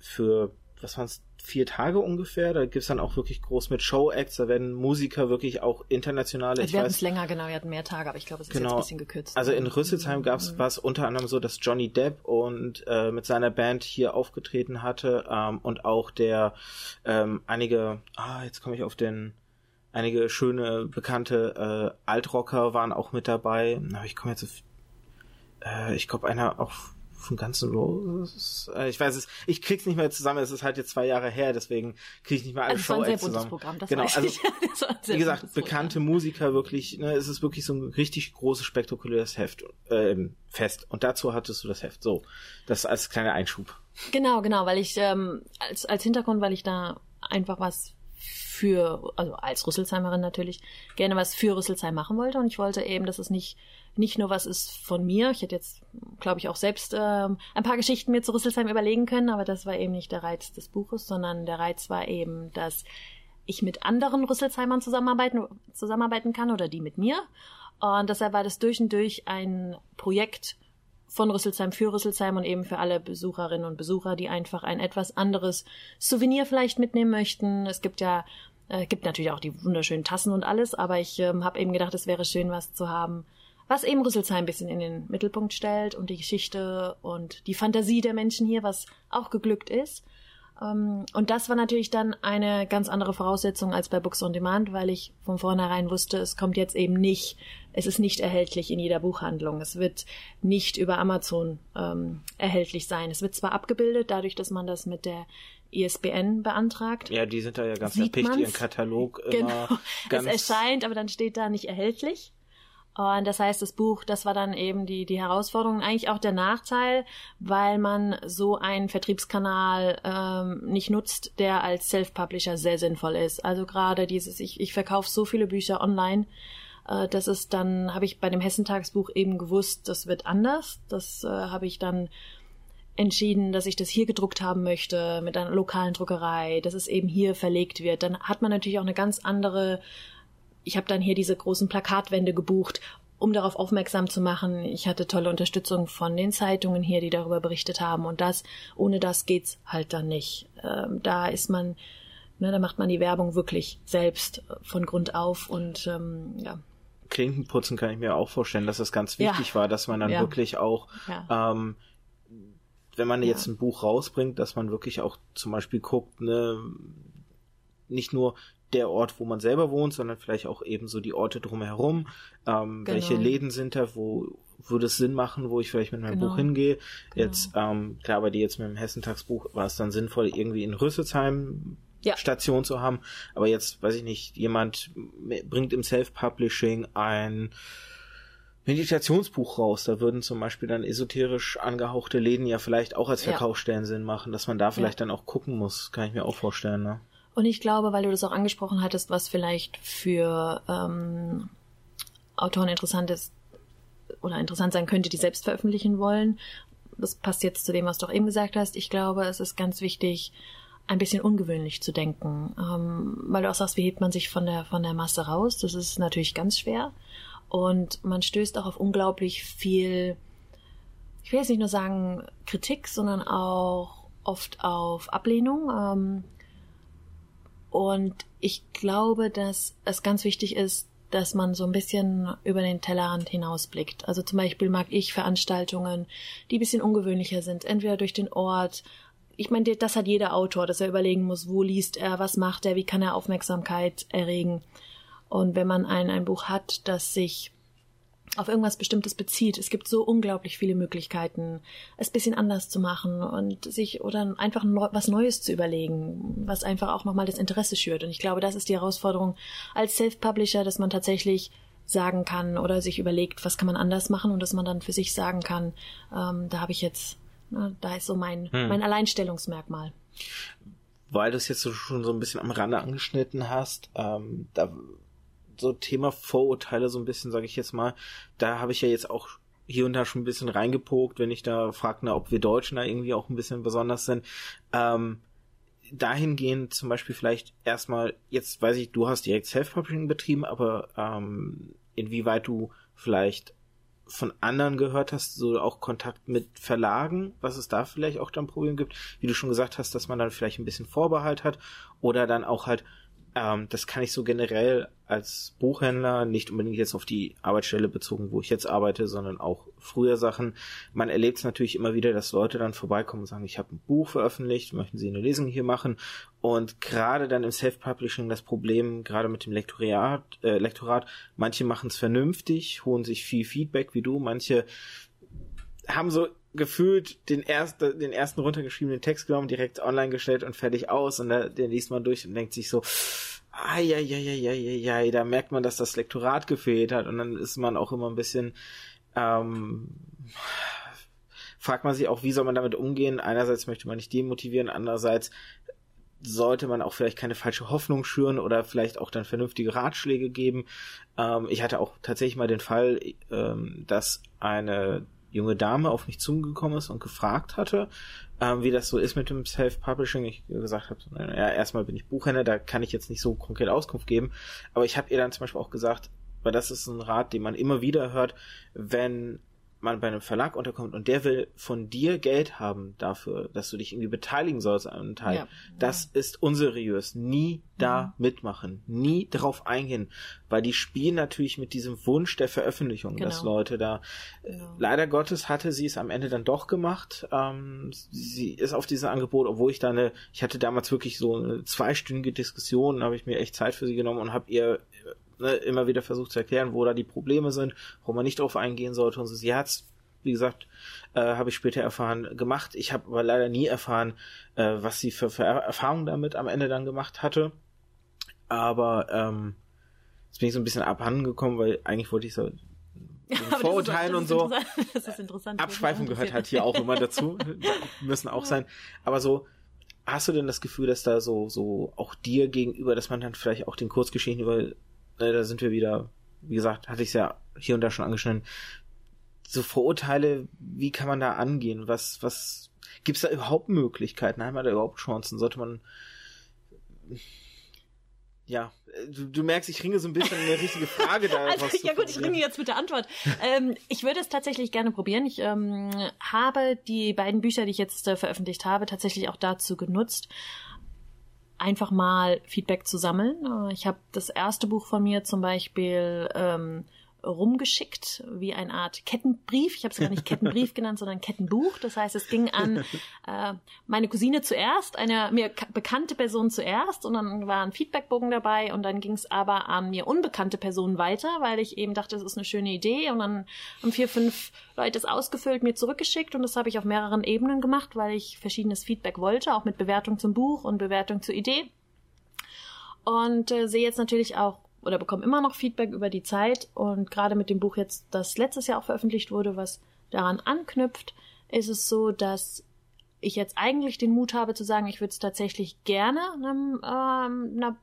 für, was waren es, vier Tage ungefähr. Da gibt's dann auch wirklich groß mit Show-Acts, da werden Musiker wirklich auch internationale. Wir hatten es länger, genau, wir hatten mehr Tage, aber ich glaube, es ist genau, jetzt ein bisschen gekürzt. Also in Rüsselsheim gab's mhm. was unter anderem so, dass Johnny Depp und äh, mit seiner Band hier aufgetreten hatte ähm, und auch der ähm, einige, ah, jetzt komme ich auf den einige schöne bekannte äh, Altrocker waren auch mit dabei. Aber ich komme jetzt auf, äh, ich glaube einer auch von Guns N' Roses. Äh, ich weiß es, ich krieg's nicht mehr zusammen. Es ist halt jetzt zwei Jahre her, deswegen kriege ich nicht mehr alle also Show zusammen. Programm, das genau, also wie gesagt, bekannte Musiker wirklich. Ne, es ist wirklich so ein richtig großes spektakuläres Heft, äh, Fest. Und dazu hattest du das Heft. So, das als kleiner Einschub. Genau, genau, weil ich ähm, als als Hintergrund, weil ich da einfach was für, also als Rüsselsheimerin natürlich, gerne was für Rüsselsheim machen wollte. Und ich wollte eben, dass es nicht, nicht nur was ist von mir. Ich hätte jetzt, glaube ich, auch selbst ähm, ein paar Geschichten mir zu Rüsselsheim überlegen können, aber das war eben nicht der Reiz des Buches, sondern der Reiz war eben, dass ich mit anderen Rüsselsheimern zusammenarbeiten, zusammenarbeiten kann oder die mit mir. Und deshalb war das durch und durch ein Projekt, von Rüsselsheim für Rüsselsheim und eben für alle Besucherinnen und Besucher, die einfach ein etwas anderes Souvenir vielleicht mitnehmen möchten. Es gibt ja äh, gibt natürlich auch die wunderschönen Tassen und alles, aber ich ähm, habe eben gedacht, es wäre schön, was zu haben, was eben Rüsselsheim ein bisschen in den Mittelpunkt stellt und die Geschichte und die Fantasie der Menschen hier, was auch geglückt ist. Um, und das war natürlich dann eine ganz andere Voraussetzung als bei Books on Demand, weil ich von vornherein wusste, es kommt jetzt eben nicht, es ist nicht erhältlich in jeder Buchhandlung. Es wird nicht über Amazon ähm, erhältlich sein. Es wird zwar abgebildet, dadurch, dass man das mit der ISBN beantragt. Ja, die sind da ja ganz erpicht, man's? ihren Katalog Genau. immer ganz Es erscheint, aber dann steht da nicht erhältlich. Und das heißt, das Buch, das war dann eben die, die Herausforderung, eigentlich auch der Nachteil, weil man so einen Vertriebskanal ähm, nicht nutzt, der als Self-Publisher sehr sinnvoll ist. Also gerade dieses, ich, ich verkaufe so viele Bücher online, äh, das ist dann, habe ich bei dem Hessentagsbuch eben gewusst, das wird anders. Das äh, habe ich dann entschieden, dass ich das hier gedruckt haben möchte mit einer lokalen Druckerei, dass es eben hier verlegt wird. Dann hat man natürlich auch eine ganz andere ich habe dann hier diese großen Plakatwände gebucht, um darauf aufmerksam zu machen. Ich hatte tolle Unterstützung von den Zeitungen hier, die darüber berichtet haben. Und das, ohne das geht's halt dann nicht. Ähm, da ist man, ne, da macht man die Werbung wirklich selbst von Grund auf und ähm, ja. Klinkenputzen kann ich mir auch vorstellen, dass es ganz Ja. wichtig war, dass man dann Ja. wirklich auch, Ja. ähm, wenn man jetzt ein Buch rausbringt, dass man wirklich auch zum Beispiel guckt, ne, nicht nur der Ort, wo man selber wohnt, sondern vielleicht auch eben so die Orte drumherum. Ähm, Genau. Welche Läden sind da, wo würde es Sinn machen, wo ich vielleicht mit meinem Genau. Buch hingehe? Jetzt, ähm, klar, bei dir jetzt mit dem Hessentagsbuch war es dann sinnvoll, irgendwie in Rüsselsheim Ja. Station zu haben. Aber jetzt, weiß ich nicht, jemand bringt im Self-Publishing ein Meditationsbuch raus. Da würden zum Beispiel dann esoterisch angehauchte Läden ja vielleicht auch als Ja. Verkaufsstellen Sinn machen, dass man da vielleicht dann auch gucken muss. Kann ich mir auch vorstellen, ne? Und ich glaube, weil du das auch angesprochen hattest, was vielleicht für ähm, Autoren interessant ist oder interessant sein könnte, die selbst veröffentlichen wollen. Das passt jetzt zu dem, was du auch eben gesagt hast. Ich glaube, es ist ganz wichtig, ein bisschen ungewöhnlich zu denken, ähm, weil du auch sagst, wie hebt man sich von der von der Masse raus? Das ist natürlich ganz schwer und man stößt auch auf unglaublich viel. Ich will jetzt nicht nur sagen Kritik, sondern auch oft auf Ablehnung. Ähm, und ich glaube, dass es ganz wichtig ist, dass man so ein bisschen über den Tellerrand hinausblickt. Also zum Beispiel mag ich Veranstaltungen, die ein bisschen ungewöhnlicher sind, entweder durch den Ort. Ich meine, das hat jeder Autor, dass er überlegen muss, wo liest er, was macht er, wie kann er Aufmerksamkeit erregen. Und wenn man ein, ein Buch hat, das sich auf irgendwas Bestimmtes bezieht. Es gibt so unglaublich viele Möglichkeiten, es bisschen anders zu machen und sich oder einfach neu, was Neues zu überlegen, was einfach auch nochmal das Interesse schürt. Und ich glaube, das ist die Herausforderung als Self-Publisher, dass man tatsächlich sagen kann oder sich überlegt, was kann man anders machen und dass man dann für sich sagen kann, ähm, da habe ich jetzt, ne, da ist so mein, mein Alleinstellungsmerkmal. Weil du es jetzt so schon so ein bisschen am Rande angeschnitten hast, ähm, da so Thema Vorurteile so ein bisschen, sage ich jetzt mal, da habe ich ja jetzt auch hier und da schon ein bisschen reingepokt, wenn ich da frage, ob wir Deutschen da irgendwie auch ein bisschen besonders sind. Ähm, dahingehend zum Beispiel vielleicht erstmal, jetzt weiß ich, du hast direkt Self-Publishing betrieben, aber ähm, inwieweit du vielleicht von anderen gehört hast, so auch Kontakt mit Verlagen, was es da vielleicht auch dann Problem gibt, wie du schon gesagt hast, dass man dann vielleicht ein bisschen Vorbehalt hat oder dann auch halt, ähm, das kann ich so generell als Buchhändler, nicht unbedingt jetzt auf die Arbeitsstelle bezogen, wo ich jetzt arbeite, sondern auch früher Sachen. Man erlebt es natürlich immer wieder, dass Leute dann vorbeikommen und sagen, ich habe ein Buch veröffentlicht, möchten Sie eine Lesung hier machen? Und gerade dann im Self-Publishing das Problem, gerade mit dem Lektoriat, äh, Lektorat, manche machen es vernünftig, holen sich viel Feedback wie du, manche haben so gefühlt den, erst, den ersten runtergeschriebenen Text genommen, direkt online gestellt und fertig aus und da, den liest man durch und denkt sich so, ja, da merkt man, dass das Lektorat gefehlt hat und dann ist man auch immer ein bisschen, ähm, fragt man sich auch, wie soll man damit umgehen? Einerseits möchte man nicht demotivieren, andererseits sollte man auch vielleicht keine falsche Hoffnung schüren oder vielleicht auch dann vernünftige Ratschläge geben. Ähm, ich hatte auch tatsächlich mal den Fall, ähm, dass eine junge Dame auf mich zugekommen ist und gefragt hatte, ähm, wie das so ist mit dem Self-Publishing. Ich gesagt habe, ja, erstmal bin ich Buchhändler, da kann ich jetzt nicht so konkret Auskunft geben, aber ich habe ihr dann zum Beispiel auch gesagt, weil das ist ein Rat, den man immer wieder hört, wenn man bei einem Verlag unterkommt und der will von dir Geld haben dafür, dass du dich irgendwie beteiligen sollst an einem Teil, ja, das ja. ist unseriös. Nie da mhm. mitmachen, nie darauf eingehen, weil die spielen natürlich mit diesem Wunsch der Veröffentlichung, genau. dass Leute da. Genau. Leider Gottes hatte sie es am Ende dann doch gemacht. Ähm, sie ist auf dieses Angebot, obwohl ich da eine, ich hatte damals wirklich so eine zweistündige Diskussion, habe ich mir echt Zeit für sie genommen und habe ihr immer wieder versucht zu erklären, wo da die Probleme sind, wo man nicht drauf eingehen sollte und so. Sie hat's, wie gesagt, äh, habe ich später erfahren, gemacht. Ich habe aber leider nie erfahren, äh, was sie für, für Erfahrungen damit am Ende dann gemacht hatte. Aber ähm, jetzt bin ich so ein bisschen abhanden gekommen, weil eigentlich wollte ich so ja, Vorurteilen und so. Das ist interessant. Abschweifen gehört halt hier auch immer dazu. müssen auch sein. Aber so, hast du denn das Gefühl, dass da so, so auch dir gegenüber, dass man dann vielleicht auch den Kurzgeschichten über ne, da sind wir wieder, wie gesagt, hatte ich es ja hier und da schon angeschnitten, so Vorurteile, wie kann man da angehen? Was, was, gibt's da überhaupt Möglichkeiten? Haben wir da überhaupt Chancen? Sollte man, ja, du, du merkst, ich ringe so ein bisschen eine richtige Frage da. also, ja gut, ich ringe jetzt mit der Antwort. ähm, ich würde es tatsächlich gerne probieren. Ich ähm, habe die beiden Bücher, die ich jetzt äh, veröffentlicht habe, tatsächlich auch dazu genutzt, einfach mal Feedback zu sammeln. Äh, ich habe das erste Buch von mir zum Beispiel ähm, rumgeschickt, wie eine Art Kettenbrief. Ich habe es gar nicht Kettenbrief genannt, sondern Kettenbuch. Das heißt, es ging an äh, meine Cousine zuerst, eine mir bekannte Person zuerst und dann war ein Feedbackbogen dabei und dann ging es aber an mir unbekannte Personen weiter, weil ich eben dachte, das ist eine schöne Idee und dann haben vier, fünf Leute es ausgefüllt, mir zurückgeschickt und das habe ich auf mehreren Ebenen gemacht, weil ich verschiedenes Feedback wollte, auch mit Bewertung zum Buch und Bewertung zur Idee. Und äh, sehe jetzt natürlich auch oder bekomme immer noch Feedback über die Zeit und gerade mit dem Buch jetzt, das letztes Jahr auch veröffentlicht wurde, was daran anknüpft, ist es so, dass ich jetzt eigentlich den Mut habe zu sagen, ich würde es tatsächlich gerne einem, ähm, einer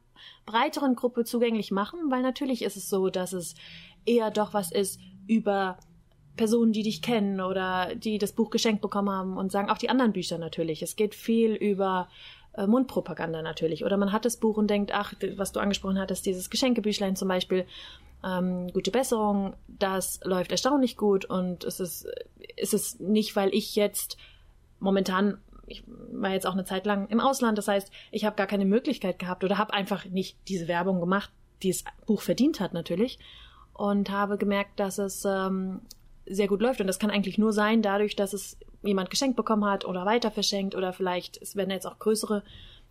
breiteren Gruppe zugänglich machen, weil natürlich ist es so, dass es eher doch was ist über Personen, die dich kennen oder die das Buch geschenkt bekommen haben und sagen auch die anderen Bücher natürlich. Es geht viel über äh, Mundpropaganda natürlich. Oder man hat das Buch und denkt, ach, was du angesprochen hattest, dieses Geschenkebüchlein zum Beispiel, ähm, gute Besserung, das läuft erstaunlich gut und es ist, es ist nicht, weil ich jetzt momentan ich war jetzt auch eine Zeit lang im Ausland, das heißt, ich habe gar keine Möglichkeit gehabt oder habe einfach nicht diese Werbung gemacht, die das Buch verdient hat natürlich. Und habe gemerkt, dass es ähm, sehr gut läuft. Und das kann eigentlich nur sein dadurch, dass es jemand geschenkt bekommen hat oder weiter verschenkt oder vielleicht, es werden jetzt auch größere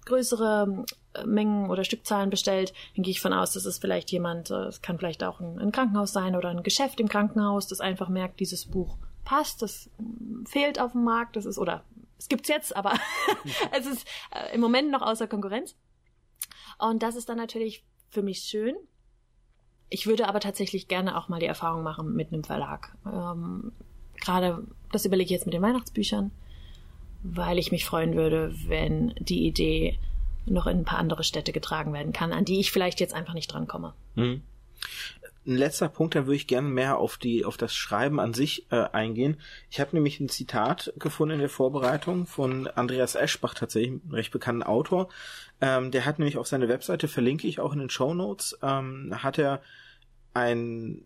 größere äh, Mengen oder Stückzahlen bestellt, dann gehe ich von aus, dass es vielleicht jemand, äh, es kann vielleicht auch ein, ein, Krankenhaus sein oder ein Geschäft im Krankenhaus, das einfach merkt, dieses Buch passt, das mm, fehlt auf dem Markt, das ist, oder es gibt's jetzt, aber es ist äh, im Moment noch außer Konkurrenz. Und das ist dann natürlich für mich schön. Ich würde aber tatsächlich gerne auch mal die Erfahrung machen mit einem Verlag. Gerade, das überlege ich jetzt mit den Weihnachtsbüchern, weil ich mich freuen würde, wenn die Idee noch in ein paar andere Städte getragen werden kann, an die ich vielleicht jetzt einfach nicht drankomme. Mhm. Ein letzter Punkt, da würde ich gerne mehr auf die auf das Schreiben an sich äh, eingehen. Ich habe nämlich ein Zitat gefunden in der Vorbereitung von Andreas Eschbach, tatsächlich ein recht bekannten Autor. Ähm, der hat nämlich auf seine Webseite verlinke ich auch in den Show Notes. Ähm, hat er ein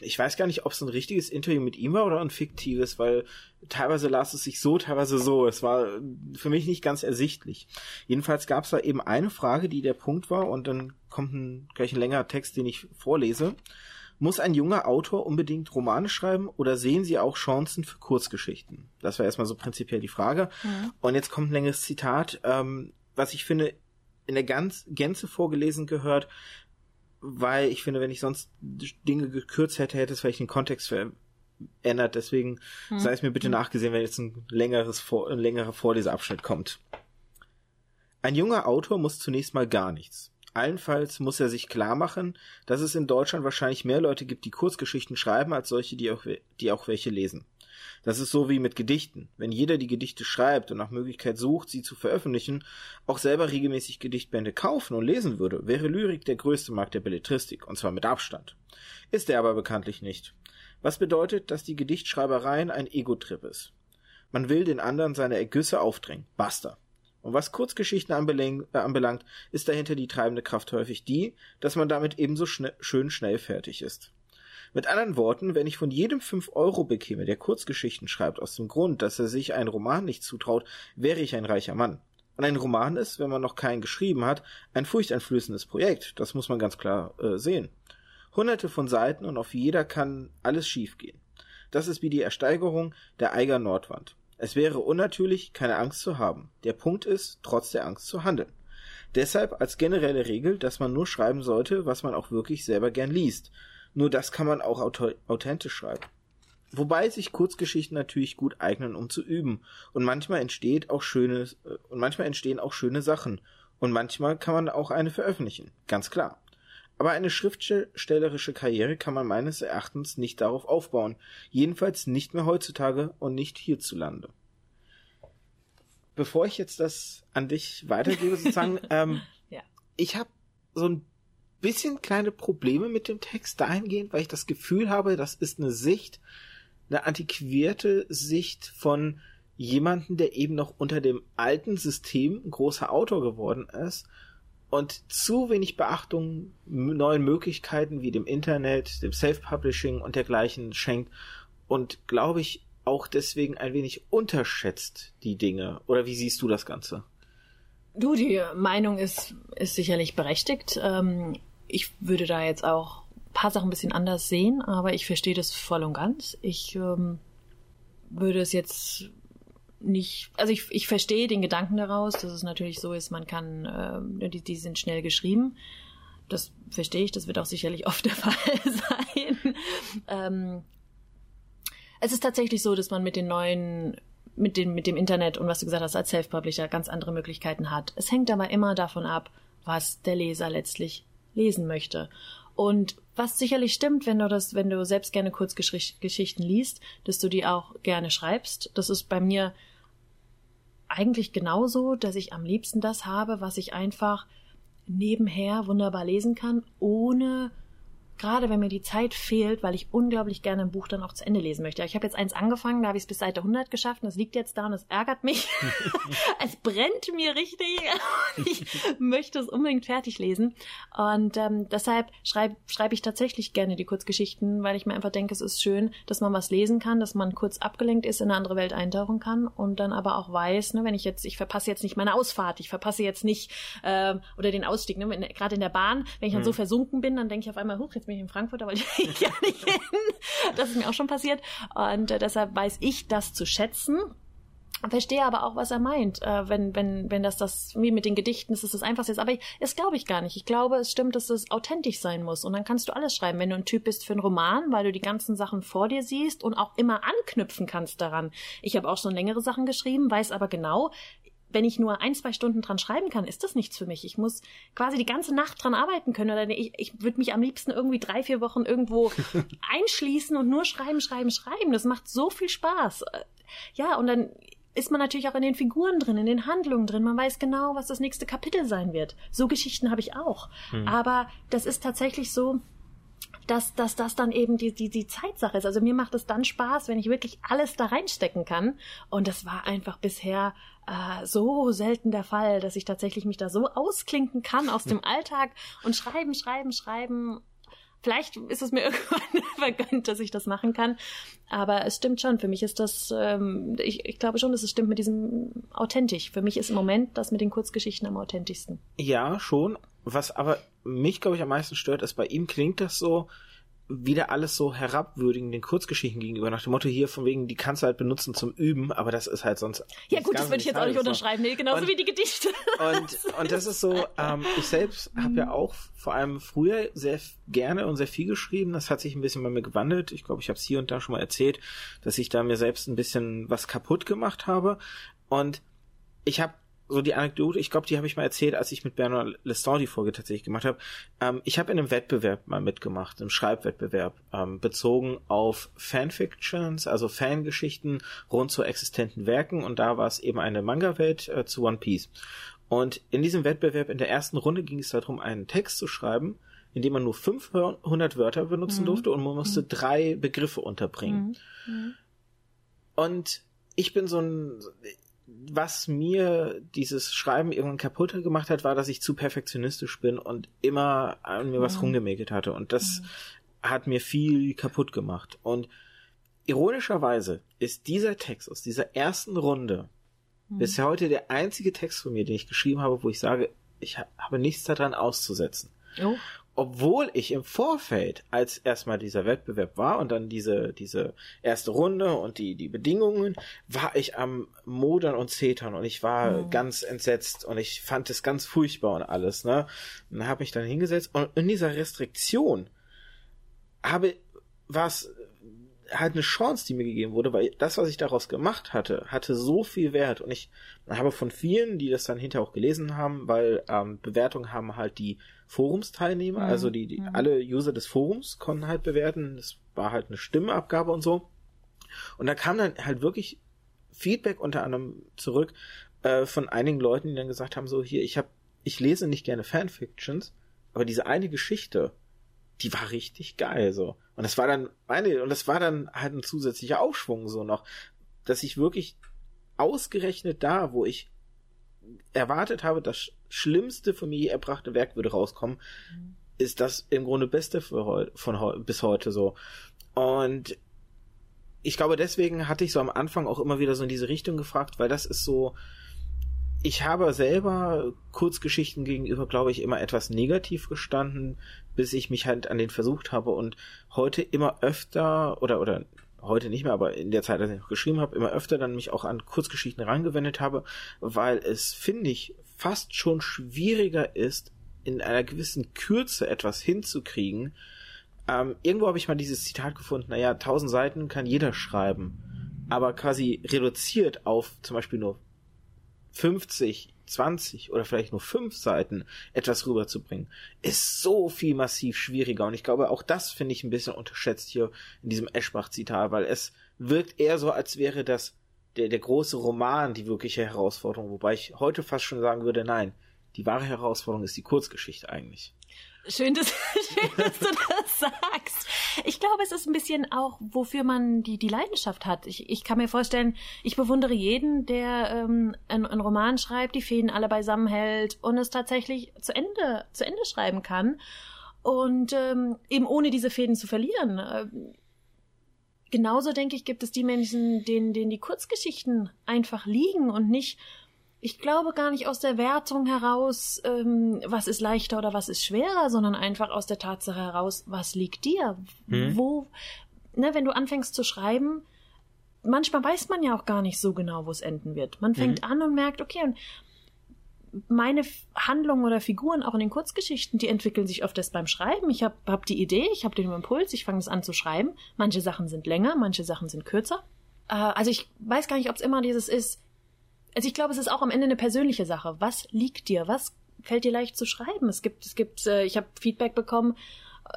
ich weiß gar nicht, ob es ein richtiges Interview mit ihm war oder ein fiktives, weil teilweise las es sich so, teilweise so. Es war für mich nicht ganz ersichtlich. Jedenfalls gab es da eben eine Frage, die der Punkt war, und dann kommt ein, gleich ein längerer Text, den ich vorlese. Muss ein junger Autor unbedingt Romane schreiben oder sehen Sie auch Chancen für Kurzgeschichten? Das war erstmal so prinzipiell die Frage. Mhm. Und jetzt kommt ein längeres Zitat, ähm, was ich finde, in der ganz Gänze vorgelesen gehört, weil ich finde, wenn ich sonst Dinge gekürzt hätte, hätte es vielleicht den Kontext ver ändert. Deswegen hm. sei es mir bitte nachgesehen, wenn jetzt ein längeres Vor ein längerer Vorleseabschnitt kommt. Ein junger Autor muss zunächst mal gar nichts. Allenfalls muss er sich klar machen, dass es in Deutschland wahrscheinlich mehr Leute gibt, die Kurzgeschichten schreiben, als solche, die auch, die auch welche lesen. Das ist so wie mit Gedichten. Wenn jeder die Gedichte schreibt und nach Möglichkeit sucht, sie zu veröffentlichen, auch selber regelmäßig Gedichtbände kaufen und lesen würde, wäre Lyrik der größte Markt der Belletristik, und zwar mit Abstand. Ist er aber bekanntlich nicht. Was bedeutet, dass die Gedichtschreibereien ein Ego-Trip ist. Man will den anderen seine Ergüsse aufdrängen. Basta. Und was Kurzgeschichten äh, anbelangt, ist dahinter die treibende Kraft häufig die, dass man damit ebenso schn schön schnell fertig ist. Mit anderen Worten, wenn ich von jedem fünf Euro bekäme, der Kurzgeschichten schreibt, aus dem Grund, dass er sich einen Roman nicht zutraut, wäre ich ein reicher Mann. Und ein Roman ist, wenn man noch keinen geschrieben hat, ein furchteinflößendes Projekt. Das muss man ganz klar äh, sehen. Hunderte von Seiten und auf jeder kann alles schiefgehen. Das ist wie die Ersteigerung der Eiger Nordwand. Es wäre unnatürlich, keine Angst zu haben. Der Punkt ist, trotz der Angst zu handeln. Deshalb als generelle Regel, dass man nur schreiben sollte, was man auch wirklich selber gern liest. Nur das kann man auch authentisch schreiben. Wobei sich Kurzgeschichten natürlich gut eignen, um zu üben. Und manchmal entsteht auch schönes, äh, und manchmal entstehen auch schöne Sachen. Und manchmal kann man auch eine veröffentlichen. Ganz klar. Aber eine schriftstellerische Karriere kann man meines Erachtens nicht darauf aufbauen, jedenfalls nicht mehr heutzutage und nicht hierzulande. Bevor ich jetzt das an dich weitergebe, sozusagen, ähm, ja. ich habe so ein bisschen kleine Probleme mit dem Text dahingehend, weil ich das Gefühl habe, das ist eine Sicht, eine antiquierte Sicht von jemanden, der eben noch unter dem alten System ein großer Autor geworden ist und zu wenig Beachtung neuen Möglichkeiten wie dem Internet, dem Self-Publishing und dergleichen schenkt und glaube ich auch deswegen ein wenig unterschätzt die Dinge. Oder wie siehst du das Ganze? Du, die Meinung ist, ist sicherlich berechtigt. Ähm, ich würde da jetzt auch ein paar Sachen ein bisschen anders sehen, aber ich verstehe das voll und ganz. Ich ähm, würde es jetzt nicht, also ich, ich verstehe den Gedanken daraus, dass es natürlich so ist, man kann, äh, die, die sind schnell geschrieben. Das verstehe ich, das wird auch sicherlich oft der Fall sein. ähm, es ist tatsächlich so, dass man mit den neuen, mit dem, mit dem Internet und was du gesagt hast, als Self-Publisher ganz andere Möglichkeiten hat. Es hängt aber immer davon ab, was der Leser letztlich lesen möchte. Und was sicherlich stimmt, wenn du das, wenn du selbst gerne Kurzgeschichten liest, dass du die auch gerne schreibst. Das ist bei mir eigentlich genauso, dass ich am liebsten das habe, was ich einfach nebenher wunderbar lesen kann, ohne gerade wenn mir die Zeit fehlt, weil ich unglaublich gerne ein Buch dann auch zu Ende lesen möchte. Ich habe jetzt eins angefangen, da habe ich es bis Seite 100 geschafft und das liegt jetzt da und es ärgert mich. es brennt mir richtig ich möchte es unbedingt fertig lesen. Und ähm, deshalb schreibe schreib ich tatsächlich gerne die Kurzgeschichten, weil ich mir einfach denke, es ist schön, dass man was lesen kann, dass man kurz abgelenkt ist, in eine andere Welt eintauchen kann und dann aber auch weiß, ne, wenn ich jetzt, ich verpasse jetzt nicht meine Ausfahrt, ich verpasse jetzt nicht äh, oder den Ausstieg, ne, gerade in der Bahn, wenn ich dann hm. so versunken bin, dann denke ich auf einmal, huch, jetzt jetzt bin ich in Frankfurt, da wollte ich ja nicht hin. Das ist mir auch schon passiert. Und äh, deshalb weiß ich das zu schätzen. Verstehe aber auch, was er meint, äh, wenn, wenn, wenn das das, wie mit den Gedichten, das ist das Einfachste ist. Aber ich, das glaube ich gar nicht. Ich glaube, es stimmt, dass es authentisch sein muss. Und dann kannst du alles schreiben. Wenn du ein Typ bist für einen Roman, weil du die ganzen Sachen vor dir siehst und auch immer anknüpfen kannst daran. Ich habe auch schon längere Sachen geschrieben, weiß aber genau, wenn ich nur ein, zwei Stunden dran schreiben kann, ist das nichts für mich. Ich muss quasi die ganze Nacht dran arbeiten können. Oder ich, ich würde mich am liebsten irgendwie drei, vier Wochen irgendwo einschließen und nur schreiben, schreiben, schreiben. Das macht so viel Spaß. Ja, und dann ist man natürlich auch in den Figuren drin, in den Handlungen drin. Man weiß genau, was das nächste Kapitel sein wird. So Geschichten habe ich auch. Hm. Aber das ist tatsächlich so, dass, dass das dann eben die, die, die Zeitsache ist. Also mir macht es dann Spaß, wenn ich wirklich alles da reinstecken kann. Und das war einfach bisher äh, so selten der Fall, dass ich tatsächlich mich da so ausklinken kann aus dem Alltag und schreiben, schreiben, schreiben. Vielleicht ist es mir irgendwann vergönnt, dass ich das machen kann. Aber es stimmt schon. Für mich ist das, ähm, ich, ich glaube schon, dass es stimmt mit diesem authentisch. Für mich ist im Moment das mit den Kurzgeschichten am authentischsten. Ja, schon. Was aber mich, glaube ich, am meisten stört, ist, bei ihm klingt das so, wieder alles so herabwürdigen den Kurzgeschichten gegenüber, nach dem Motto hier von wegen, die kannst du halt benutzen zum Üben, aber das ist halt sonst. Ja gut, das würde ich jetzt auch nicht unterschreiben, nee, genauso und, wie die Gedichte. Und, und das ist so, ähm, ich selbst habe ja auch vor allem früher sehr gerne und sehr viel geschrieben, das hat sich ein bisschen bei mir gewandelt, ich glaube, ich habe es hier und da schon mal erzählt, dass ich da mir selbst ein bisschen was kaputt gemacht habe und ich habe so die Anekdote, ich glaube, die habe ich mal erzählt, als ich mit Bernard Leston die Folge tatsächlich gemacht habe. Ähm, ich habe in einem Wettbewerb mal mitgemacht, im Schreibwettbewerb, ähm, bezogen auf Fanfictions, also Fangeschichten rund zu existenten Werken und da war es eben eine Manga-Welt äh, zu One Piece. Und in diesem Wettbewerb, in der ersten Runde ging es darum, einen Text zu schreiben, in dem man nur 500 Wörter benutzen mhm. durfte und man musste mhm. drei Begriffe unterbringen. Mhm. mhm. Und ich bin so ein, was mir dieses Schreiben irgendwann kaputt gemacht hat, war, dass ich zu perfektionistisch bin und immer an mir was mhm. rumgemäkelt hatte. Und das mhm. hat mir viel kaputt gemacht. Und ironischerweise ist dieser Text aus dieser ersten Runde mhm. bisher heute der einzige Text von mir, den ich geschrieben habe, wo ich sage, ich habe nichts daran auszusetzen. Oh obwohl ich im Vorfeld, als erstmal dieser Wettbewerb war und dann diese, diese erste Runde und die, die Bedingungen, war ich am Modern und Zetern und ich war oh. ganz entsetzt und ich fand es ganz furchtbar und alles, ne? Und habe ich dann hingesetzt und in dieser Restriktion habe, war es halt eine Chance, die mir gegeben wurde, weil das, was ich daraus gemacht hatte, hatte so viel Wert und ich habe von vielen, die das dann hinterher auch gelesen haben, weil ähm, Bewertungen haben halt die Forumsteilnehmer, mhm. also die, die mhm. alle User des Forums konnten halt bewerten, es war halt eine Stimmabgabe und so und da kam dann halt wirklich Feedback unter anderem zurück äh, von einigen Leuten, die dann gesagt haben so hier, ich habe ich lese nicht gerne Fanfictions, aber diese eine Geschichte, die war richtig geil so. Und das war dann meine und das war dann halt ein zusätzlicher Aufschwung so noch, dass ich wirklich ausgerechnet da, wo ich erwartet habe, das schlimmste von mir erbrachte Werk würde rauskommen, mhm. ist das im Grunde Beste für von heu bis heute so. Und ich glaube, deswegen hatte ich so am Anfang auch immer wieder so in diese Richtung gefragt, weil das ist so, ich habe selber Kurzgeschichten gegenüber, glaube ich, immer etwas negativ gestanden, bis ich mich halt an den versucht habe und heute immer öfter oder oder heute nicht mehr, aber in der Zeit, als ich noch geschrieben habe, immer öfter dann mich auch an Kurzgeschichten rangewendet habe, weil es, finde ich, fast schon schwieriger ist, in einer gewissen Kürze etwas hinzukriegen. Ähm, irgendwo habe ich mal dieses Zitat gefunden, naja, tausend Seiten kann jeder schreiben, aber quasi reduziert auf zum Beispiel nur 50, 20 oder vielleicht nur 5 Seiten etwas rüberzubringen, ist so viel massiv schwieriger. Und ich glaube, auch das finde ich ein bisschen unterschätzt hier in diesem Eschbach-Zitat, weil es wirkt eher so, als wäre das der, der große Roman die wirkliche Herausforderung, wobei ich heute fast schon sagen würde, nein, die wahre Herausforderung ist die Kurzgeschichte eigentlich. Schön, dass, schön, dass du das sagst. Ich glaube, es ist ein bisschen auch, wofür man die, die Leidenschaft hat. Ich, ich kann mir vorstellen, ich bewundere jeden, der ähm, einen, einen Roman schreibt, die Fäden alle beisammen hält und es tatsächlich zu Ende, zu Ende schreiben kann. Und ähm, eben ohne diese Fäden zu verlieren. Ähm, genauso denke ich, gibt es die Menschen, denen, denen die Kurzgeschichten einfach liegen und nicht ich glaube gar nicht aus der Wertung heraus, ähm, was ist leichter oder was ist schwerer, sondern einfach aus der Tatsache heraus, was liegt dir? Mhm. Wo, ne, wenn du anfängst zu schreiben, manchmal weiß man ja auch gar nicht so genau, wo es enden wird. Man fängt mhm. an und merkt, okay, und meine Handlungen oder Figuren auch in den Kurzgeschichten, die entwickeln sich oft erst beim Schreiben. Ich habe hab die Idee, ich habe den Impuls, ich fange es an zu schreiben. Manche Sachen sind länger, manche Sachen sind kürzer. Äh, also ich weiß gar nicht, ob es immer dieses ist, also ich glaube, es ist auch am Ende eine persönliche Sache. Was liegt dir? Was fällt dir leicht zu schreiben? Es gibt, es gibt, äh, ich habe Feedback bekommen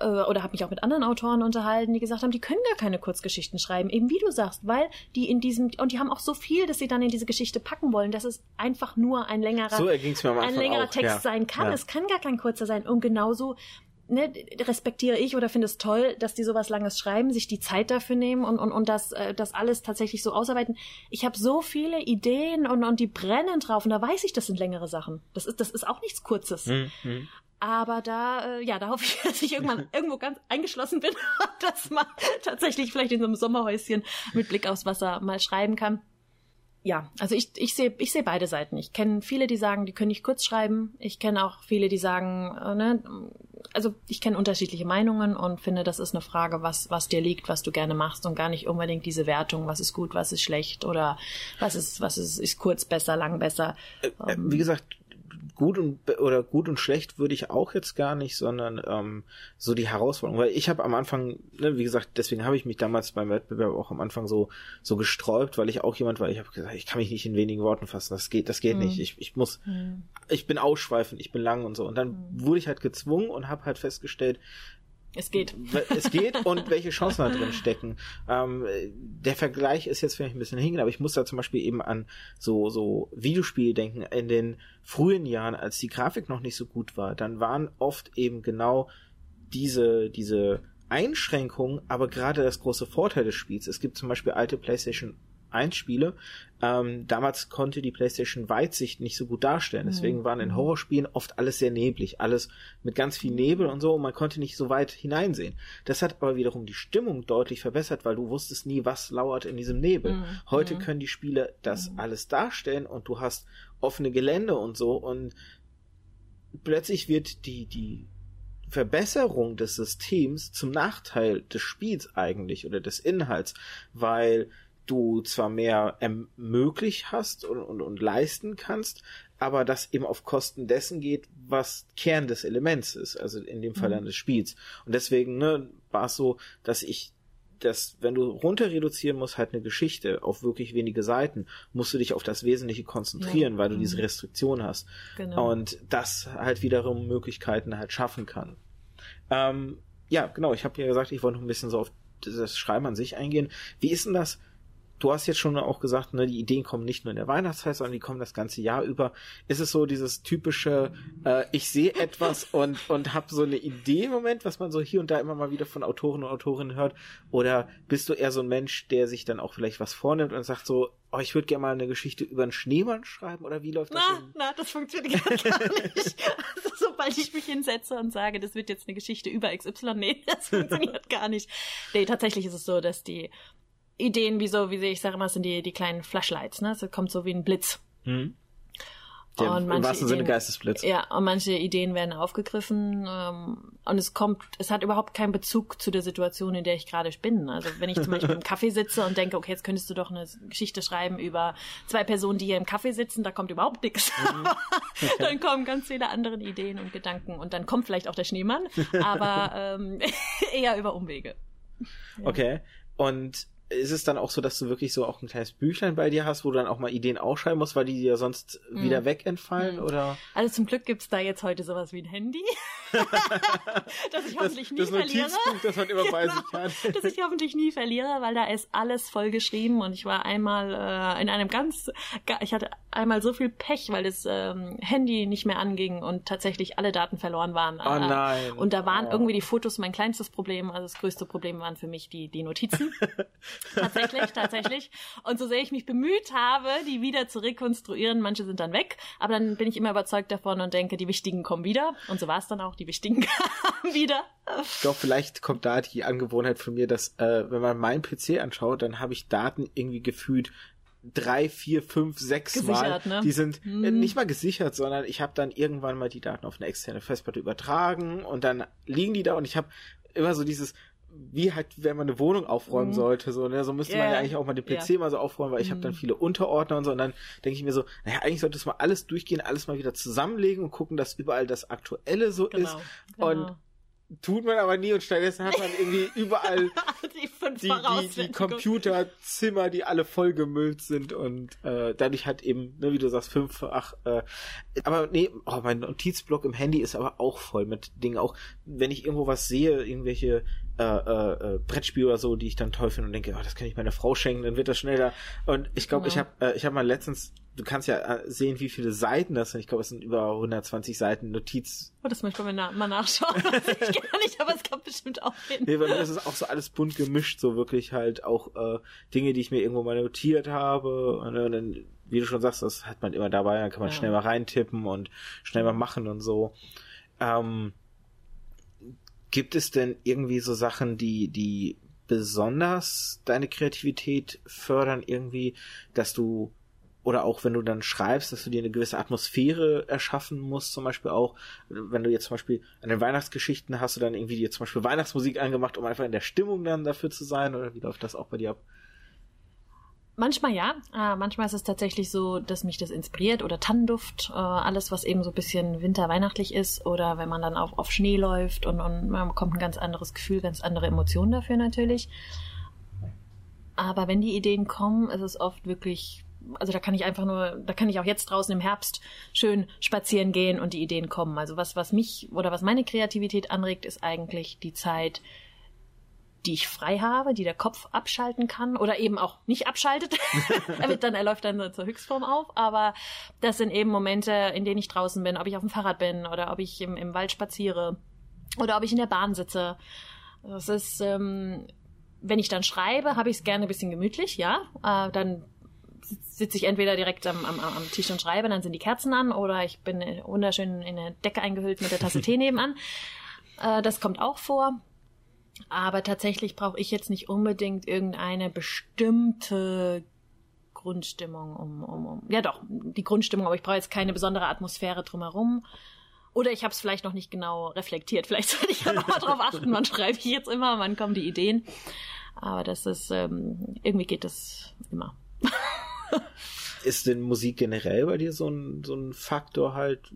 äh, oder habe mich auch mit anderen Autoren unterhalten, die gesagt haben, die können gar keine Kurzgeschichten schreiben, eben wie du sagst, weil die in diesem und die haben auch so viel, dass sie dann in diese Geschichte packen wollen, dass es einfach nur ein längerer, so ein längerer auch, Text ja. sein kann. Ja. Es kann gar kein kurzer sein. Und genauso ne, respektiere ich oder finde es toll, dass die sowas Langes schreiben, sich die Zeit dafür nehmen und, und, und das, äh, das alles tatsächlich so ausarbeiten. Ich habe so viele Ideen und, und die brennen drauf und da weiß ich, das sind längere Sachen. Das ist, das ist auch nichts Kurzes. Mhm. Aber da, äh, ja, da hoffe ich, dass ich irgendwann irgendwo ganz eingeschlossen bin und das mal tatsächlich vielleicht in so einem Sommerhäuschen mit Blick aufs Wasser mal schreiben kann ja, also ich, ich sehe ich sehe beide Seiten. Ich kenne viele, die sagen, die können nicht kurz schreiben. Ich kenne auch viele, die sagen, äh, ne, also ich kenne unterschiedliche Meinungen und finde, das ist eine Frage, was, was dir liegt, was du gerne machst und gar nicht unbedingt diese Wertung, was ist gut, was ist schlecht oder was ist, was ist, ist kurz besser, lang besser. Äh, äh wie gesagt, gut und oder gut und schlecht würde ich auch jetzt gar nicht, sondern ähm, so die Herausforderung, weil ich habe am Anfang, ne, wie gesagt, deswegen habe ich mich damals beim Wettbewerb auch am Anfang so so gesträubt, weil ich auch jemand war, ich habe gesagt, ich kann mich nicht in wenigen Worten fassen, das geht, das geht mhm. nicht, ich, ich muss, mhm. ich bin ausschweifend, ich bin lang und so und dann mhm. wurde ich halt gezwungen und habe halt festgestellt, es geht. Es geht und welche Chancen da drin stecken. Ähm, der Vergleich ist jetzt vielleicht ein bisschen hingehen, aber ich muss da zum Beispiel eben an so, so Videospiele denken. In den frühen Jahren, als die Grafik noch nicht so gut war, dann waren oft eben genau diese, diese Einschränkungen, aber gerade das große Vorteil des Spiels. Es gibt zum Beispiel alte PlayStation 1 Spiele. Ähm, damals konnte die PlayStation Weitsicht nicht so gut darstellen. Deswegen mhm. waren in Horrorspielen oft alles sehr neblig, alles mit ganz viel Nebel und so. Und man konnte nicht so weit hineinsehen. Das hat aber wiederum die Stimmung deutlich verbessert, weil du wusstest nie, was lauert in diesem Nebel. Mhm. Heute mhm. können die Spiele das mhm. alles darstellen und du hast offene Gelände und so und plötzlich wird die, die Verbesserung des Systems zum Nachteil des Spiels eigentlich oder des Inhalts, weil du zwar mehr ermöglicht hast und, und, und leisten kannst, aber das eben auf Kosten dessen geht, was Kern des Elements ist, also in dem Fall mhm. dann des Spiels. Und deswegen ne, war es so, dass ich dass wenn du runter reduzieren musst, halt eine Geschichte auf wirklich wenige Seiten, musst du dich auf das Wesentliche konzentrieren, ja. weil du mhm. diese Restriktion hast. Genau. Und das halt wiederum Möglichkeiten halt schaffen kann. Ähm, ja, genau, ich habe ja gesagt, ich wollte noch ein bisschen so auf das Schreiben an sich eingehen. Wie ist denn das? Du hast jetzt schon auch gesagt, ne, die Ideen kommen nicht nur in der Weihnachtszeit, sondern die kommen das ganze Jahr über. Ist es so dieses typische, äh, ich sehe etwas und und habe so eine Idee im Moment, was man so hier und da immer mal wieder von Autoren und Autorinnen hört? Oder bist du eher so ein Mensch, der sich dann auch vielleicht was vornimmt und sagt so, oh, ich würde gerne mal eine Geschichte über einen Schneemann schreiben? Oder wie läuft das? Na, denn? na, das funktioniert gar nicht. Also, sobald ich mich hinsetze und sage, das wird jetzt eine Geschichte über XY, nee, das funktioniert gar nicht. Nee, tatsächlich ist es so, dass die Ideen wie so, wie ich sage immer, sind die, die kleinen Flashlights, ne? Es kommt so wie ein Blitz. Mhm. Der, und Im wahrsten Sinne Geistesblitz. Ja, und manche Ideen werden aufgegriffen ähm, und es kommt, es hat überhaupt keinen Bezug zu der Situation, in der ich gerade bin. Also wenn ich zum Beispiel im Kaffee sitze und denke, okay, jetzt könntest du doch eine Geschichte schreiben über zwei Personen, die hier im Kaffee sitzen, da kommt überhaupt nichts. Mhm. Okay. dann kommen ganz viele andere Ideen und Gedanken und dann kommt vielleicht auch der Schneemann, aber ähm, eher über Umwege. Ja. Okay. Und ist es dann auch so, dass du wirklich so auch ein kleines Büchlein bei dir hast, wo du dann auch mal Ideen aufschreiben musst, weil die dir sonst mhm. wieder wegentfallen, mhm. oder? Also zum Glück gibt's da jetzt heute sowas wie ein Handy, das ich hoffentlich das, nie das verliere. Das man immer genau, bei sich hat. dass ich hoffentlich nie verliere, weil da ist alles voll geschrieben und ich war einmal äh, in einem ganz, ich hatte einmal so viel Pech, weil das ähm, Handy nicht mehr anging und tatsächlich alle Daten verloren waren. Oh nein. Und da waren oh. irgendwie die Fotos mein kleinstes Problem, also das größte Problem waren für mich die, die Notizen. tatsächlich, tatsächlich. Und so sehr ich mich bemüht habe, die wieder zu rekonstruieren, manche sind dann weg, aber dann bin ich immer überzeugt davon und denke, die wichtigen kommen wieder. Und so war es dann auch, die wichtigen kamen wieder. Ich glaube, vielleicht kommt da die Angewohnheit von mir, dass äh, wenn man meinen PC anschaut, dann habe ich Daten irgendwie gefühlt drei, vier, fünf, sechs gesichert, Mal. Ne? Die sind mhm. nicht mal gesichert, sondern ich habe dann irgendwann mal die Daten auf eine externe Festplatte übertragen und dann liegen die da und ich habe immer so dieses, wie halt, wenn man eine Wohnung aufräumen mhm. sollte, so, ne, so müsste yeah. man ja eigentlich auch mal den PC yeah. mal so aufräumen, weil ich mhm. habe dann viele Unterordner und so, und dann denke ich mir so, naja, eigentlich sollte es mal alles durchgehen, alles mal wieder zusammenlegen und gucken, dass überall das Aktuelle so genau. ist. Genau. Und tut man aber nie und stattdessen hat man irgendwie überall die, die, die, die, Computerzimmer, die alle vollgemüllt sind und äh, dadurch hat eben, ne, wie du sagst, fünf, ach, äh, aber nee, oh, mein Notizblock im Handy ist aber auch voll mit Dingen, auch wenn ich irgendwo was sehe, irgendwelche äh, äh, äh, Brettspiele oder so, die ich dann toll finde und denke, oh, das kann ich meiner Frau schenken, dann wird das schneller. Und ich glaube, genau. ich habe äh, ich habe mal letztens, du kannst ja äh, sehen, wie viele Seiten das sind. Ich glaube, es sind über 120 Seiten Notiz. Oh, das möchte na mal nachschauen. Das ich gar nicht, aber es kommt bestimmt auch hin. Nee, weil das ist auch so alles bunt gemischt, so wirklich halt auch äh, Dinge, die ich mir irgendwo mal notiert habe. Und, und dann, wie du schon sagst, das hat man immer dabei, dann kann man ja. schnell mal reintippen und schnell mal machen und so. Ähm, Gibt es denn irgendwie so Sachen, die, die besonders deine Kreativität fördern, irgendwie, dass du oder auch wenn du dann schreibst, dass du dir eine gewisse Atmosphäre erschaffen musst, zum Beispiel auch, wenn du jetzt zum Beispiel an den Weihnachtsgeschichten hast du dann irgendwie dir zum Beispiel Weihnachtsmusik angemacht, um einfach in der Stimmung dann dafür zu sein, oder wie läuft das auch bei dir ab? Manchmal ja, äh, manchmal ist es tatsächlich so, dass mich das inspiriert oder Tannenduft, äh, alles was eben so ein bisschen winterweihnachtlich ist oder wenn man dann auch auf Schnee läuft und, und man bekommt ein ganz anderes Gefühl, ganz andere Emotionen dafür natürlich. Aber wenn die Ideen kommen, ist es oft wirklich, also da kann ich einfach nur, da kann ich auch jetzt draußen im Herbst schön spazieren gehen und die Ideen kommen. Also was, was mich oder was meine Kreativität anregt, ist eigentlich die Zeit, die ich frei habe, die der Kopf abschalten kann oder eben auch nicht abschaltet. er wird dann, er läuft dann zur Höchstform auf. Aber das sind eben Momente, in denen ich draußen bin, ob ich auf dem Fahrrad bin oder ob ich im, im Wald spaziere oder ob ich in der Bahn sitze. Das ist, ähm, wenn ich dann schreibe, habe ich es gerne ein bisschen gemütlich, ja. Äh, dann sitze ich entweder direkt am, am, am Tisch und schreibe, dann sind die Kerzen an, oder ich bin wunderschön in eine Decke eingehüllt mit der Tasse Tee nebenan. Äh, das kommt auch vor. Aber tatsächlich brauche ich jetzt nicht unbedingt irgendeine bestimmte Grundstimmung, um, um, um ja doch, die Grundstimmung, aber ich brauche jetzt keine besondere Atmosphäre drumherum. Oder ich habe es vielleicht noch nicht genau reflektiert. Vielleicht sollte ich ja noch mal drauf achten, wann schreibe ich jetzt immer, wann kommen die Ideen. Aber das ist, ähm, irgendwie geht das immer. ist denn Musik generell bei dir so ein, so ein Faktor halt,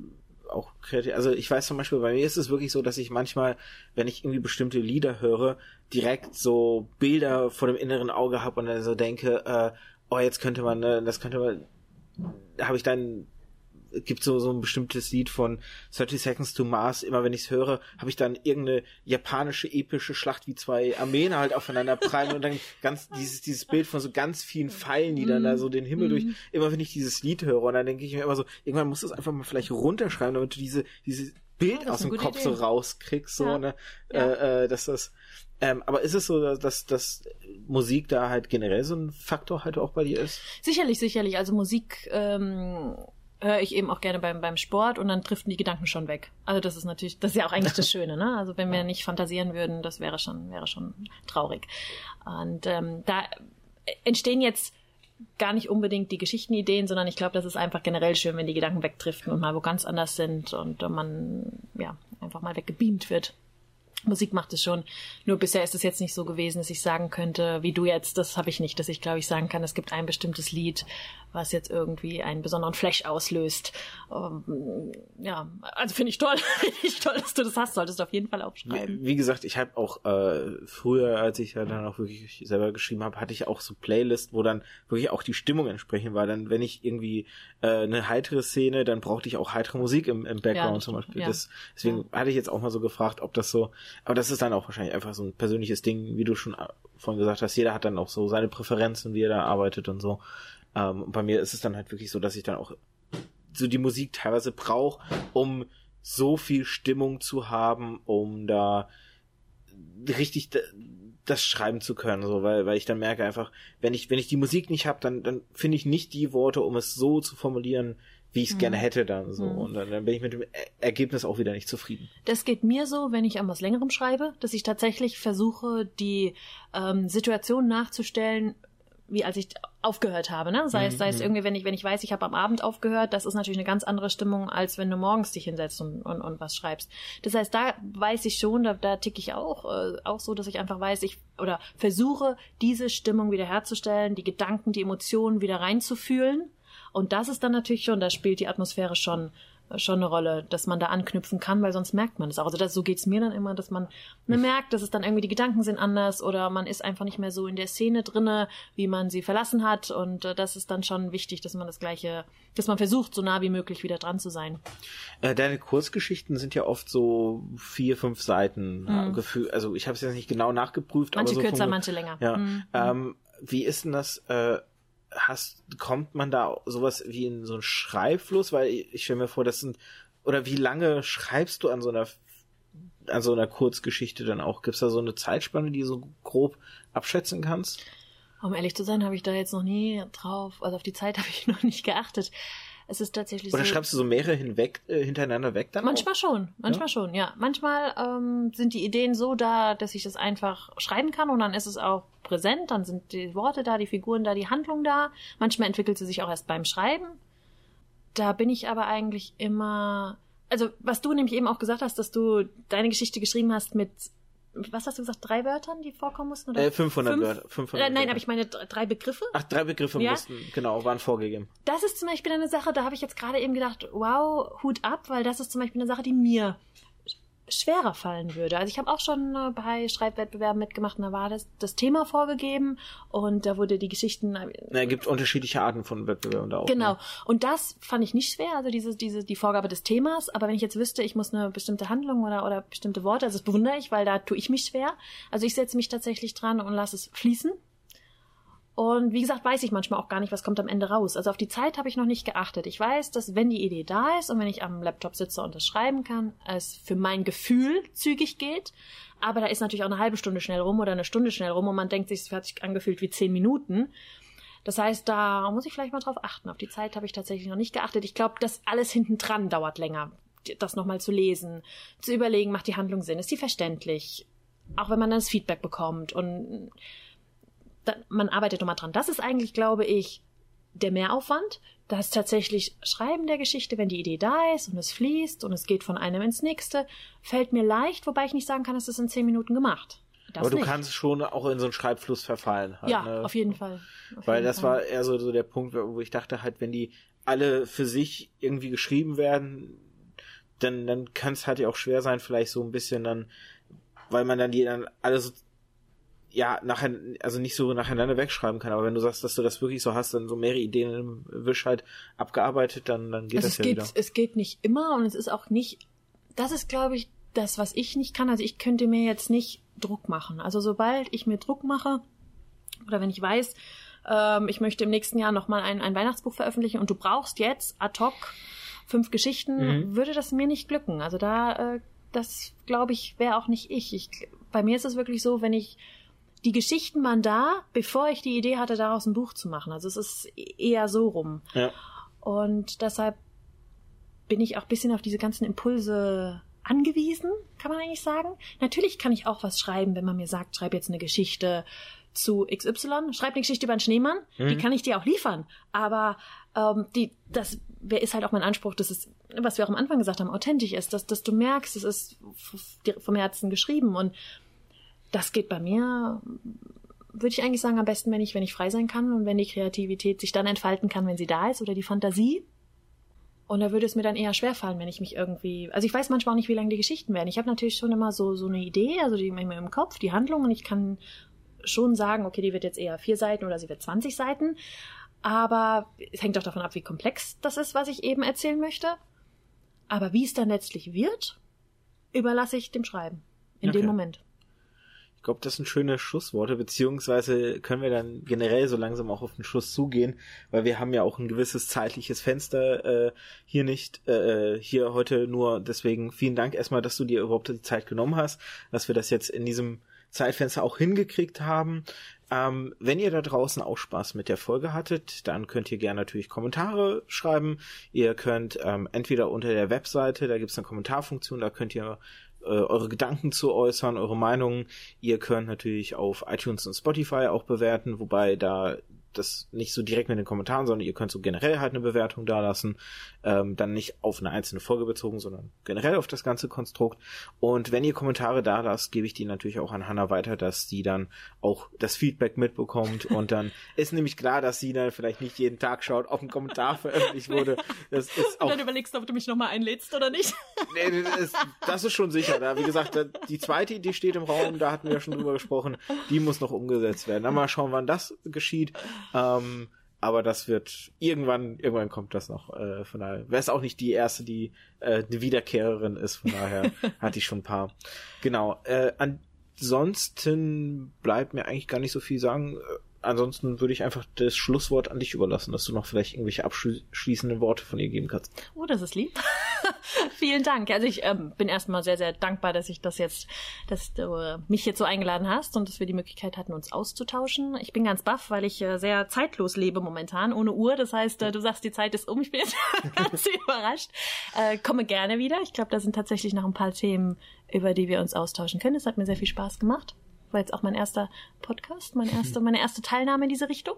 auch kreativ. Also ich weiß zum Beispiel, bei mir ist es wirklich so, dass ich manchmal, wenn ich irgendwie bestimmte Lieder höre, direkt so Bilder vor dem inneren Auge habe und dann so denke, äh, oh, jetzt könnte man, ne, das könnte man, habe ich dann gibt so so ein bestimmtes Lied von 30 Seconds to Mars. Immer wenn ich es höre, habe ich dann irgendeine japanische epische Schlacht wie zwei Armeen halt aufeinander prallen und dann ganz dieses dieses Bild von so ganz vielen Pfeilen, die dann da so den Himmel durch. Mhm. Immer wenn ich dieses Lied höre und dann denke ich mir immer so, irgendwann musst du es einfach mal vielleicht runterschreiben, damit du diese diese Bild aus dem Kopf Idee. so rauskriegst, so ja. ne, ja. Äh, äh, dass das ähm, aber ist es so, dass, dass Musik da halt generell so ein Faktor halt auch bei dir ist? Sicherlich, sicherlich. Also Musik ähm, höre ich eben auch gerne beim, beim Sport und dann driften die Gedanken schon weg. Also das ist natürlich, das ist ja auch eigentlich das Schöne, ne? Also wenn wir nicht fantasieren würden, das wäre schon, wäre schon traurig. Und ähm, da entstehen jetzt gar nicht unbedingt die Geschichtenideen, sondern ich glaube, das ist einfach generell schön, wenn die Gedanken wegdriften und mal wo ganz anders sind und man ja einfach mal weggebeamt wird. Musik macht es schon. Nur bisher ist es jetzt nicht so gewesen, dass ich sagen könnte, wie du jetzt, das habe ich nicht, dass ich glaube ich sagen kann, es gibt ein bestimmtes Lied, was jetzt irgendwie einen besonderen Flash auslöst. Ähm, ja, also finde ich toll, finde ich toll, dass du das hast, solltest du auf jeden Fall aufschreiben. Wie, wie gesagt, ich habe auch äh, früher, als ich ja dann auch wirklich selber geschrieben habe, hatte ich auch so Playlists, wo dann wirklich auch die Stimmung entsprechend war. Dann, wenn ich irgendwie äh, eine heitere Szene, dann brauchte ich auch heitere Musik im, im Background ja, zum Beispiel. Ja. Das, deswegen ja. hatte ich jetzt auch mal so gefragt, ob das so, aber das ist dann auch wahrscheinlich einfach so ein persönliches Ding, wie du schon äh, vorhin gesagt hast. Jeder hat dann auch so seine Präferenzen, wie er da arbeitet und so. Ähm, und bei mir ist es dann halt wirklich so, dass ich dann auch so die Musik teilweise brauche, um so viel Stimmung zu haben, um da richtig das schreiben zu können, so, weil, weil ich dann merke einfach, wenn ich, wenn ich die Musik nicht habe, dann, dann finde ich nicht die Worte, um es so zu formulieren, wie ich es mhm. gerne hätte dann so. Mhm. Und dann, dann bin ich mit dem Ergebnis auch wieder nicht zufrieden. Das geht mir so, wenn ich an was längerem schreibe, dass ich tatsächlich versuche, die ähm, Situation nachzustellen, wie als ich aufgehört habe, ne? Sei es, sei es mhm. irgendwie, wenn ich, wenn ich weiß, ich habe am Abend aufgehört, das ist natürlich eine ganz andere Stimmung, als wenn du morgens dich hinsetzt und, und, und was schreibst. Das heißt, da weiß ich schon, da, da tick ich auch, äh, auch so, dass ich einfach weiß, ich oder versuche, diese Stimmung wiederherzustellen, die Gedanken, die Emotionen wieder reinzufühlen. Und das ist dann natürlich schon, da spielt die Atmosphäre schon schon eine Rolle, dass man da anknüpfen kann, weil sonst merkt man es auch. Also das, so geht's mir dann immer, dass man ne, merkt, dass es dann irgendwie die Gedanken sind anders oder man ist einfach nicht mehr so in der Szene drinne, wie man sie verlassen hat. Und äh, das ist dann schon wichtig, dass man das Gleiche, dass man versucht, so nah wie möglich wieder dran zu sein. Äh, deine Kurzgeschichten sind ja oft so vier, fünf Seiten mhm. Gefühl. Also ich habe es jetzt nicht genau nachgeprüft. Manche aber so kürzer, manche länger. Ja. Mhm. Ähm, wie ist denn das? Äh, hast, kommt man da sowas wie in so einen Schreibfluss? Weil ich, stelle mir vor, das sind, oder wie lange schreibst du an so einer, an so einer Kurzgeschichte dann auch? Gibt's da so eine Zeitspanne, die du so grob abschätzen kannst? Um ehrlich zu sein, habe ich da jetzt noch nie drauf, also auf die Zeit habe ich noch nicht geachtet. Es ist tatsächlich Oder so. schreibst du so mehrere hinweg, äh, hintereinander weg dann? Manchmal auch? schon, manchmal schon, ja. Manchmal ähm, sind die Ideen so da, dass ich das einfach schreiben kann und dann ist es auch präsent, dann sind die Worte da, die Figuren da, die Handlung da. Manchmal entwickelt sie sich auch erst beim Schreiben. Da bin ich aber eigentlich immer, also was du nämlich eben auch gesagt hast, dass du deine Geschichte geschrieben hast mit, was hast du gesagt, drei Wörtern, die vorkommen mussten? Oder Äh, 500 fünf? Wörter. 500 Äh, nein, Wörter. aber ich meine drei Begriffe. Ach, drei Begriffe Ja? mussten, genau, waren vorgegeben. Das ist zum Beispiel eine Sache, da habe ich jetzt gerade eben gedacht, wow, Hut ab, weil das ist zum Beispiel eine Sache, die mir schwerer fallen würde. Also ich habe auch schon äh, bei Schreibwettbewerben mitgemacht und da war das, das Thema vorgegeben und da wurde die Geschichten Na, es gibt unterschiedliche Arten von Wettbewerben da auch. Genau. Ne? Und das fand ich nicht schwer, also diese, diese, die Vorgabe des Themas. Aber wenn ich jetzt wüsste, ich muss eine bestimmte Handlung oder, oder bestimmte Worte, also das bewundere ich, weil da tue ich mich schwer. Also ich setze mich tatsächlich dran und lasse es fließen. Und wie gesagt, weiß ich manchmal auch gar nicht, was kommt am Ende raus. Also auf die Zeit habe ich noch nicht geachtet. Ich weiß, dass wenn die Idee da ist und wenn ich am Laptop sitze und das schreiben kann, es für mein Gefühl zügig geht. Aber da ist natürlich auch eine halbe Stunde schnell rum oder eine Stunde schnell rum und man denkt sich, es hat sich angefühlt wie zehn Minuten. Das heißt, da muss ich vielleicht mal drauf achten. Auf die Zeit habe ich tatsächlich noch nicht geachtet. Ich glaube, das alles hinten dran dauert länger, das nochmal zu lesen, zu überlegen, macht die Handlung Sinn, ist die verständlich, auch wenn man dann das Feedback bekommt und da, man arbeitet nochmal dran. Das ist eigentlich, glaube ich, der Mehraufwand. Das tatsächlich Schreiben der Geschichte, wenn die Idee da ist und es fließt und es geht von einem ins nächste, fällt mir leicht, wobei ich nicht sagen kann, es ist in zehn Minuten gemacht. Das Aber du nicht. kannst schon auch in so einen Schreibfluss verfallen. Halt, ja, ne? auf jeden Fall. Auf Weil jeden das Fall. war eher so, so der Punkt, wo ich dachte halt, wenn die alle für sich irgendwie geschrieben werden, dann, dann kann es halt ja auch schwer sein, vielleicht so ein bisschen dann, weil man dann die dann alle so, ja, nachher, also nicht so nacheinander wegschreiben kann. Aber wenn du sagst, dass du das wirklich so hast, dann so mehrere Ideen im Wisch halt abgearbeitet, dann, dann geht also das es ja geht, wieder. es geht nicht immer und es ist auch nicht, das ist glaube ich das, was ich nicht kann. Also ich könnte mir jetzt nicht Druck machen. Also sobald ich mir Druck mache oder wenn ich weiß, ähm, ich möchte im nächsten Jahr nochmal ein, ein Weihnachtsbuch veröffentlichen und du brauchst jetzt ad hoc fünf Geschichten, Mhm. würde das mir nicht glücken. Also da, äh, das glaube ich, wäre auch nicht ich. ich. Bei mir ist es wirklich so, wenn ich die Geschichten waren da, bevor ich die Idee hatte, daraus ein Buch zu machen. Also es ist eher so rum. Ja. Und deshalb bin ich auch ein bisschen auf diese ganzen Impulse angewiesen, kann man eigentlich sagen. Natürlich kann ich auch was schreiben, wenn man mir sagt, schreib jetzt eine Geschichte zu XY, schreib eine Geschichte über einen Schneemann, die Mhm. kann ich dir auch liefern. Aber ähm, die, das ist halt auch mein Anspruch, dass es, was wir auch am Anfang gesagt haben, authentisch ist, dass, dass du merkst, es ist vom Herzen geschrieben. Und das geht bei mir, würde ich eigentlich sagen, am besten, wenn ich, wenn ich frei sein kann und wenn die Kreativität sich dann entfalten kann, wenn sie da ist oder die Fantasie. Und da würde es mir dann eher schwerfallen, wenn ich mich irgendwie. Also ich weiß manchmal auch nicht, wie lange die Geschichten werden. Ich habe natürlich schon immer so, so eine Idee, also die immer im Kopf, die Handlung, und ich kann schon sagen, okay, die wird jetzt eher vier Seiten oder sie wird 20 Seiten. Aber es hängt auch davon ab, wie komplex das ist, was ich eben erzählen möchte. Aber wie es dann letztlich wird, überlasse ich dem Schreiben. In Okay. dem Moment. Ich glaube, das sind schöne Schlussworte, beziehungsweise können wir dann generell so langsam auch auf den Schluss zugehen, weil wir haben ja auch ein gewisses zeitliches Fenster äh, hier nicht, äh, hier heute nur. Deswegen vielen Dank erstmal, dass du dir überhaupt die Zeit genommen hast, dass wir das jetzt in diesem Zeitfenster auch hingekriegt haben. Ähm, wenn ihr da draußen auch Spaß mit der Folge hattet, dann könnt ihr gerne natürlich Kommentare schreiben. Ihr könnt ähm, entweder unter der Webseite, da gibt es eine Kommentarfunktion, da könnt ihr äh, eure Gedanken zu äußern, eure Meinungen. Ihr könnt natürlich auf iTunes und Spotify auch bewerten, wobei da das nicht so direkt mit den Kommentaren, sondern ihr könnt so generell halt eine Bewertung da lassen. Ähm, dann nicht auf eine einzelne Folge bezogen, sondern generell auf das ganze Konstrukt. Und wenn ihr Kommentare da lasst, gebe ich die natürlich auch an Hannah weiter, dass sie dann auch das Feedback mitbekommt. Und dann ist nämlich klar, dass sie dann vielleicht nicht jeden Tag schaut, ob ein Kommentar veröffentlicht wurde. Das ist auch Und dann überlegst du, ob du mich nochmal einlädst oder nicht. Nee, das ist, das ist schon sicher. Da, wie gesagt, da, die zweite Idee steht im Raum, da hatten wir ja schon drüber gesprochen. Die muss noch umgesetzt werden. Dann mal schauen, wann das geschieht. Ähm, aber das wird irgendwann, irgendwann kommt das noch. Äh, von daher wäre es auch nicht die erste, die äh, eine Wiederkehrerin ist. Von daher hatte ich schon ein paar. Genau. Äh, ansonsten bleibt mir eigentlich gar nicht so viel sagen. Ansonsten würde ich einfach das Schlusswort an dich überlassen, dass du noch vielleicht irgendwelche abschließenden Worte von ihr geben kannst. Oh, das ist lieb. Vielen Dank. Also ich ähm, bin erstmal sehr, sehr dankbar, dass ich das jetzt, dass du äh, mich jetzt so eingeladen hast und dass wir die Möglichkeit hatten, uns auszutauschen. Ich bin ganz baff, weil ich äh, sehr zeitlos lebe momentan, ohne Uhr. Das heißt, äh, du sagst, die Zeit ist um. Ich bin jetzt ganz überrascht. Äh, komme gerne wieder. Ich glaube, da sind tatsächlich noch ein paar Themen, über die wir uns austauschen können. Es hat mir sehr viel Spaß gemacht. War jetzt auch mein erster Podcast, meine erste, meine erste Teilnahme in diese Richtung.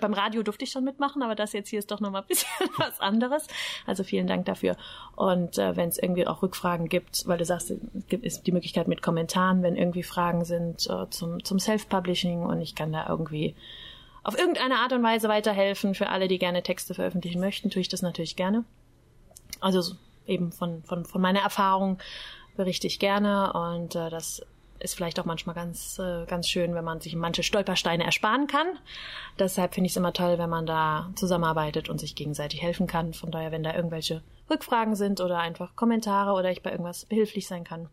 Beim Radio durfte ich schon mitmachen, aber das jetzt hier ist doch nochmal ein bisschen was anderes. Also vielen Dank dafür. Und äh, wenn es irgendwie auch Rückfragen gibt, weil du sagst, es gibt ist die Möglichkeit mit Kommentaren, wenn irgendwie Fragen sind äh, zum, zum Self-Publishing und ich kann da irgendwie auf irgendeine Art und Weise weiterhelfen für alle, die gerne Texte veröffentlichen möchten, tue ich das natürlich gerne. Also eben von, von, von meiner Erfahrung berichte ich gerne und äh, das ist vielleicht auch manchmal ganz, äh, ganz schön, wenn man sich manche Stolpersteine ersparen kann. Deshalb finde ich es immer toll, wenn man da zusammenarbeitet und sich gegenseitig helfen kann. Von daher, wenn da irgendwelche Rückfragen sind oder einfach Kommentare oder ich bei irgendwas behilflich sein kann,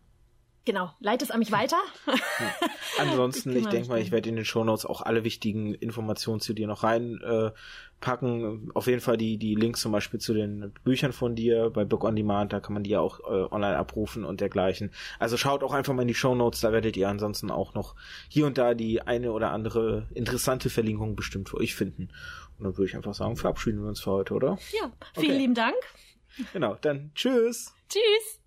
Genau, leite es an mich weiter. Ansonsten, ich denke mal, ich werde in den Shownotes auch alle wichtigen Informationen zu dir noch reinpacken. Äh, Auf jeden Fall die, die Links zum Beispiel zu den Büchern von dir bei Book on Demand, da kann man die ja auch äh, online abrufen und dergleichen. Also schaut auch einfach mal in die Shownotes, da werdet ihr ansonsten auch noch hier und da die eine oder andere interessante Verlinkung bestimmt für euch finden. Und dann würde ich einfach sagen, verabschieden wir uns für heute, oder? Ja, vielen okay. lieben Dank. Genau, dann tschüss. Tschüss.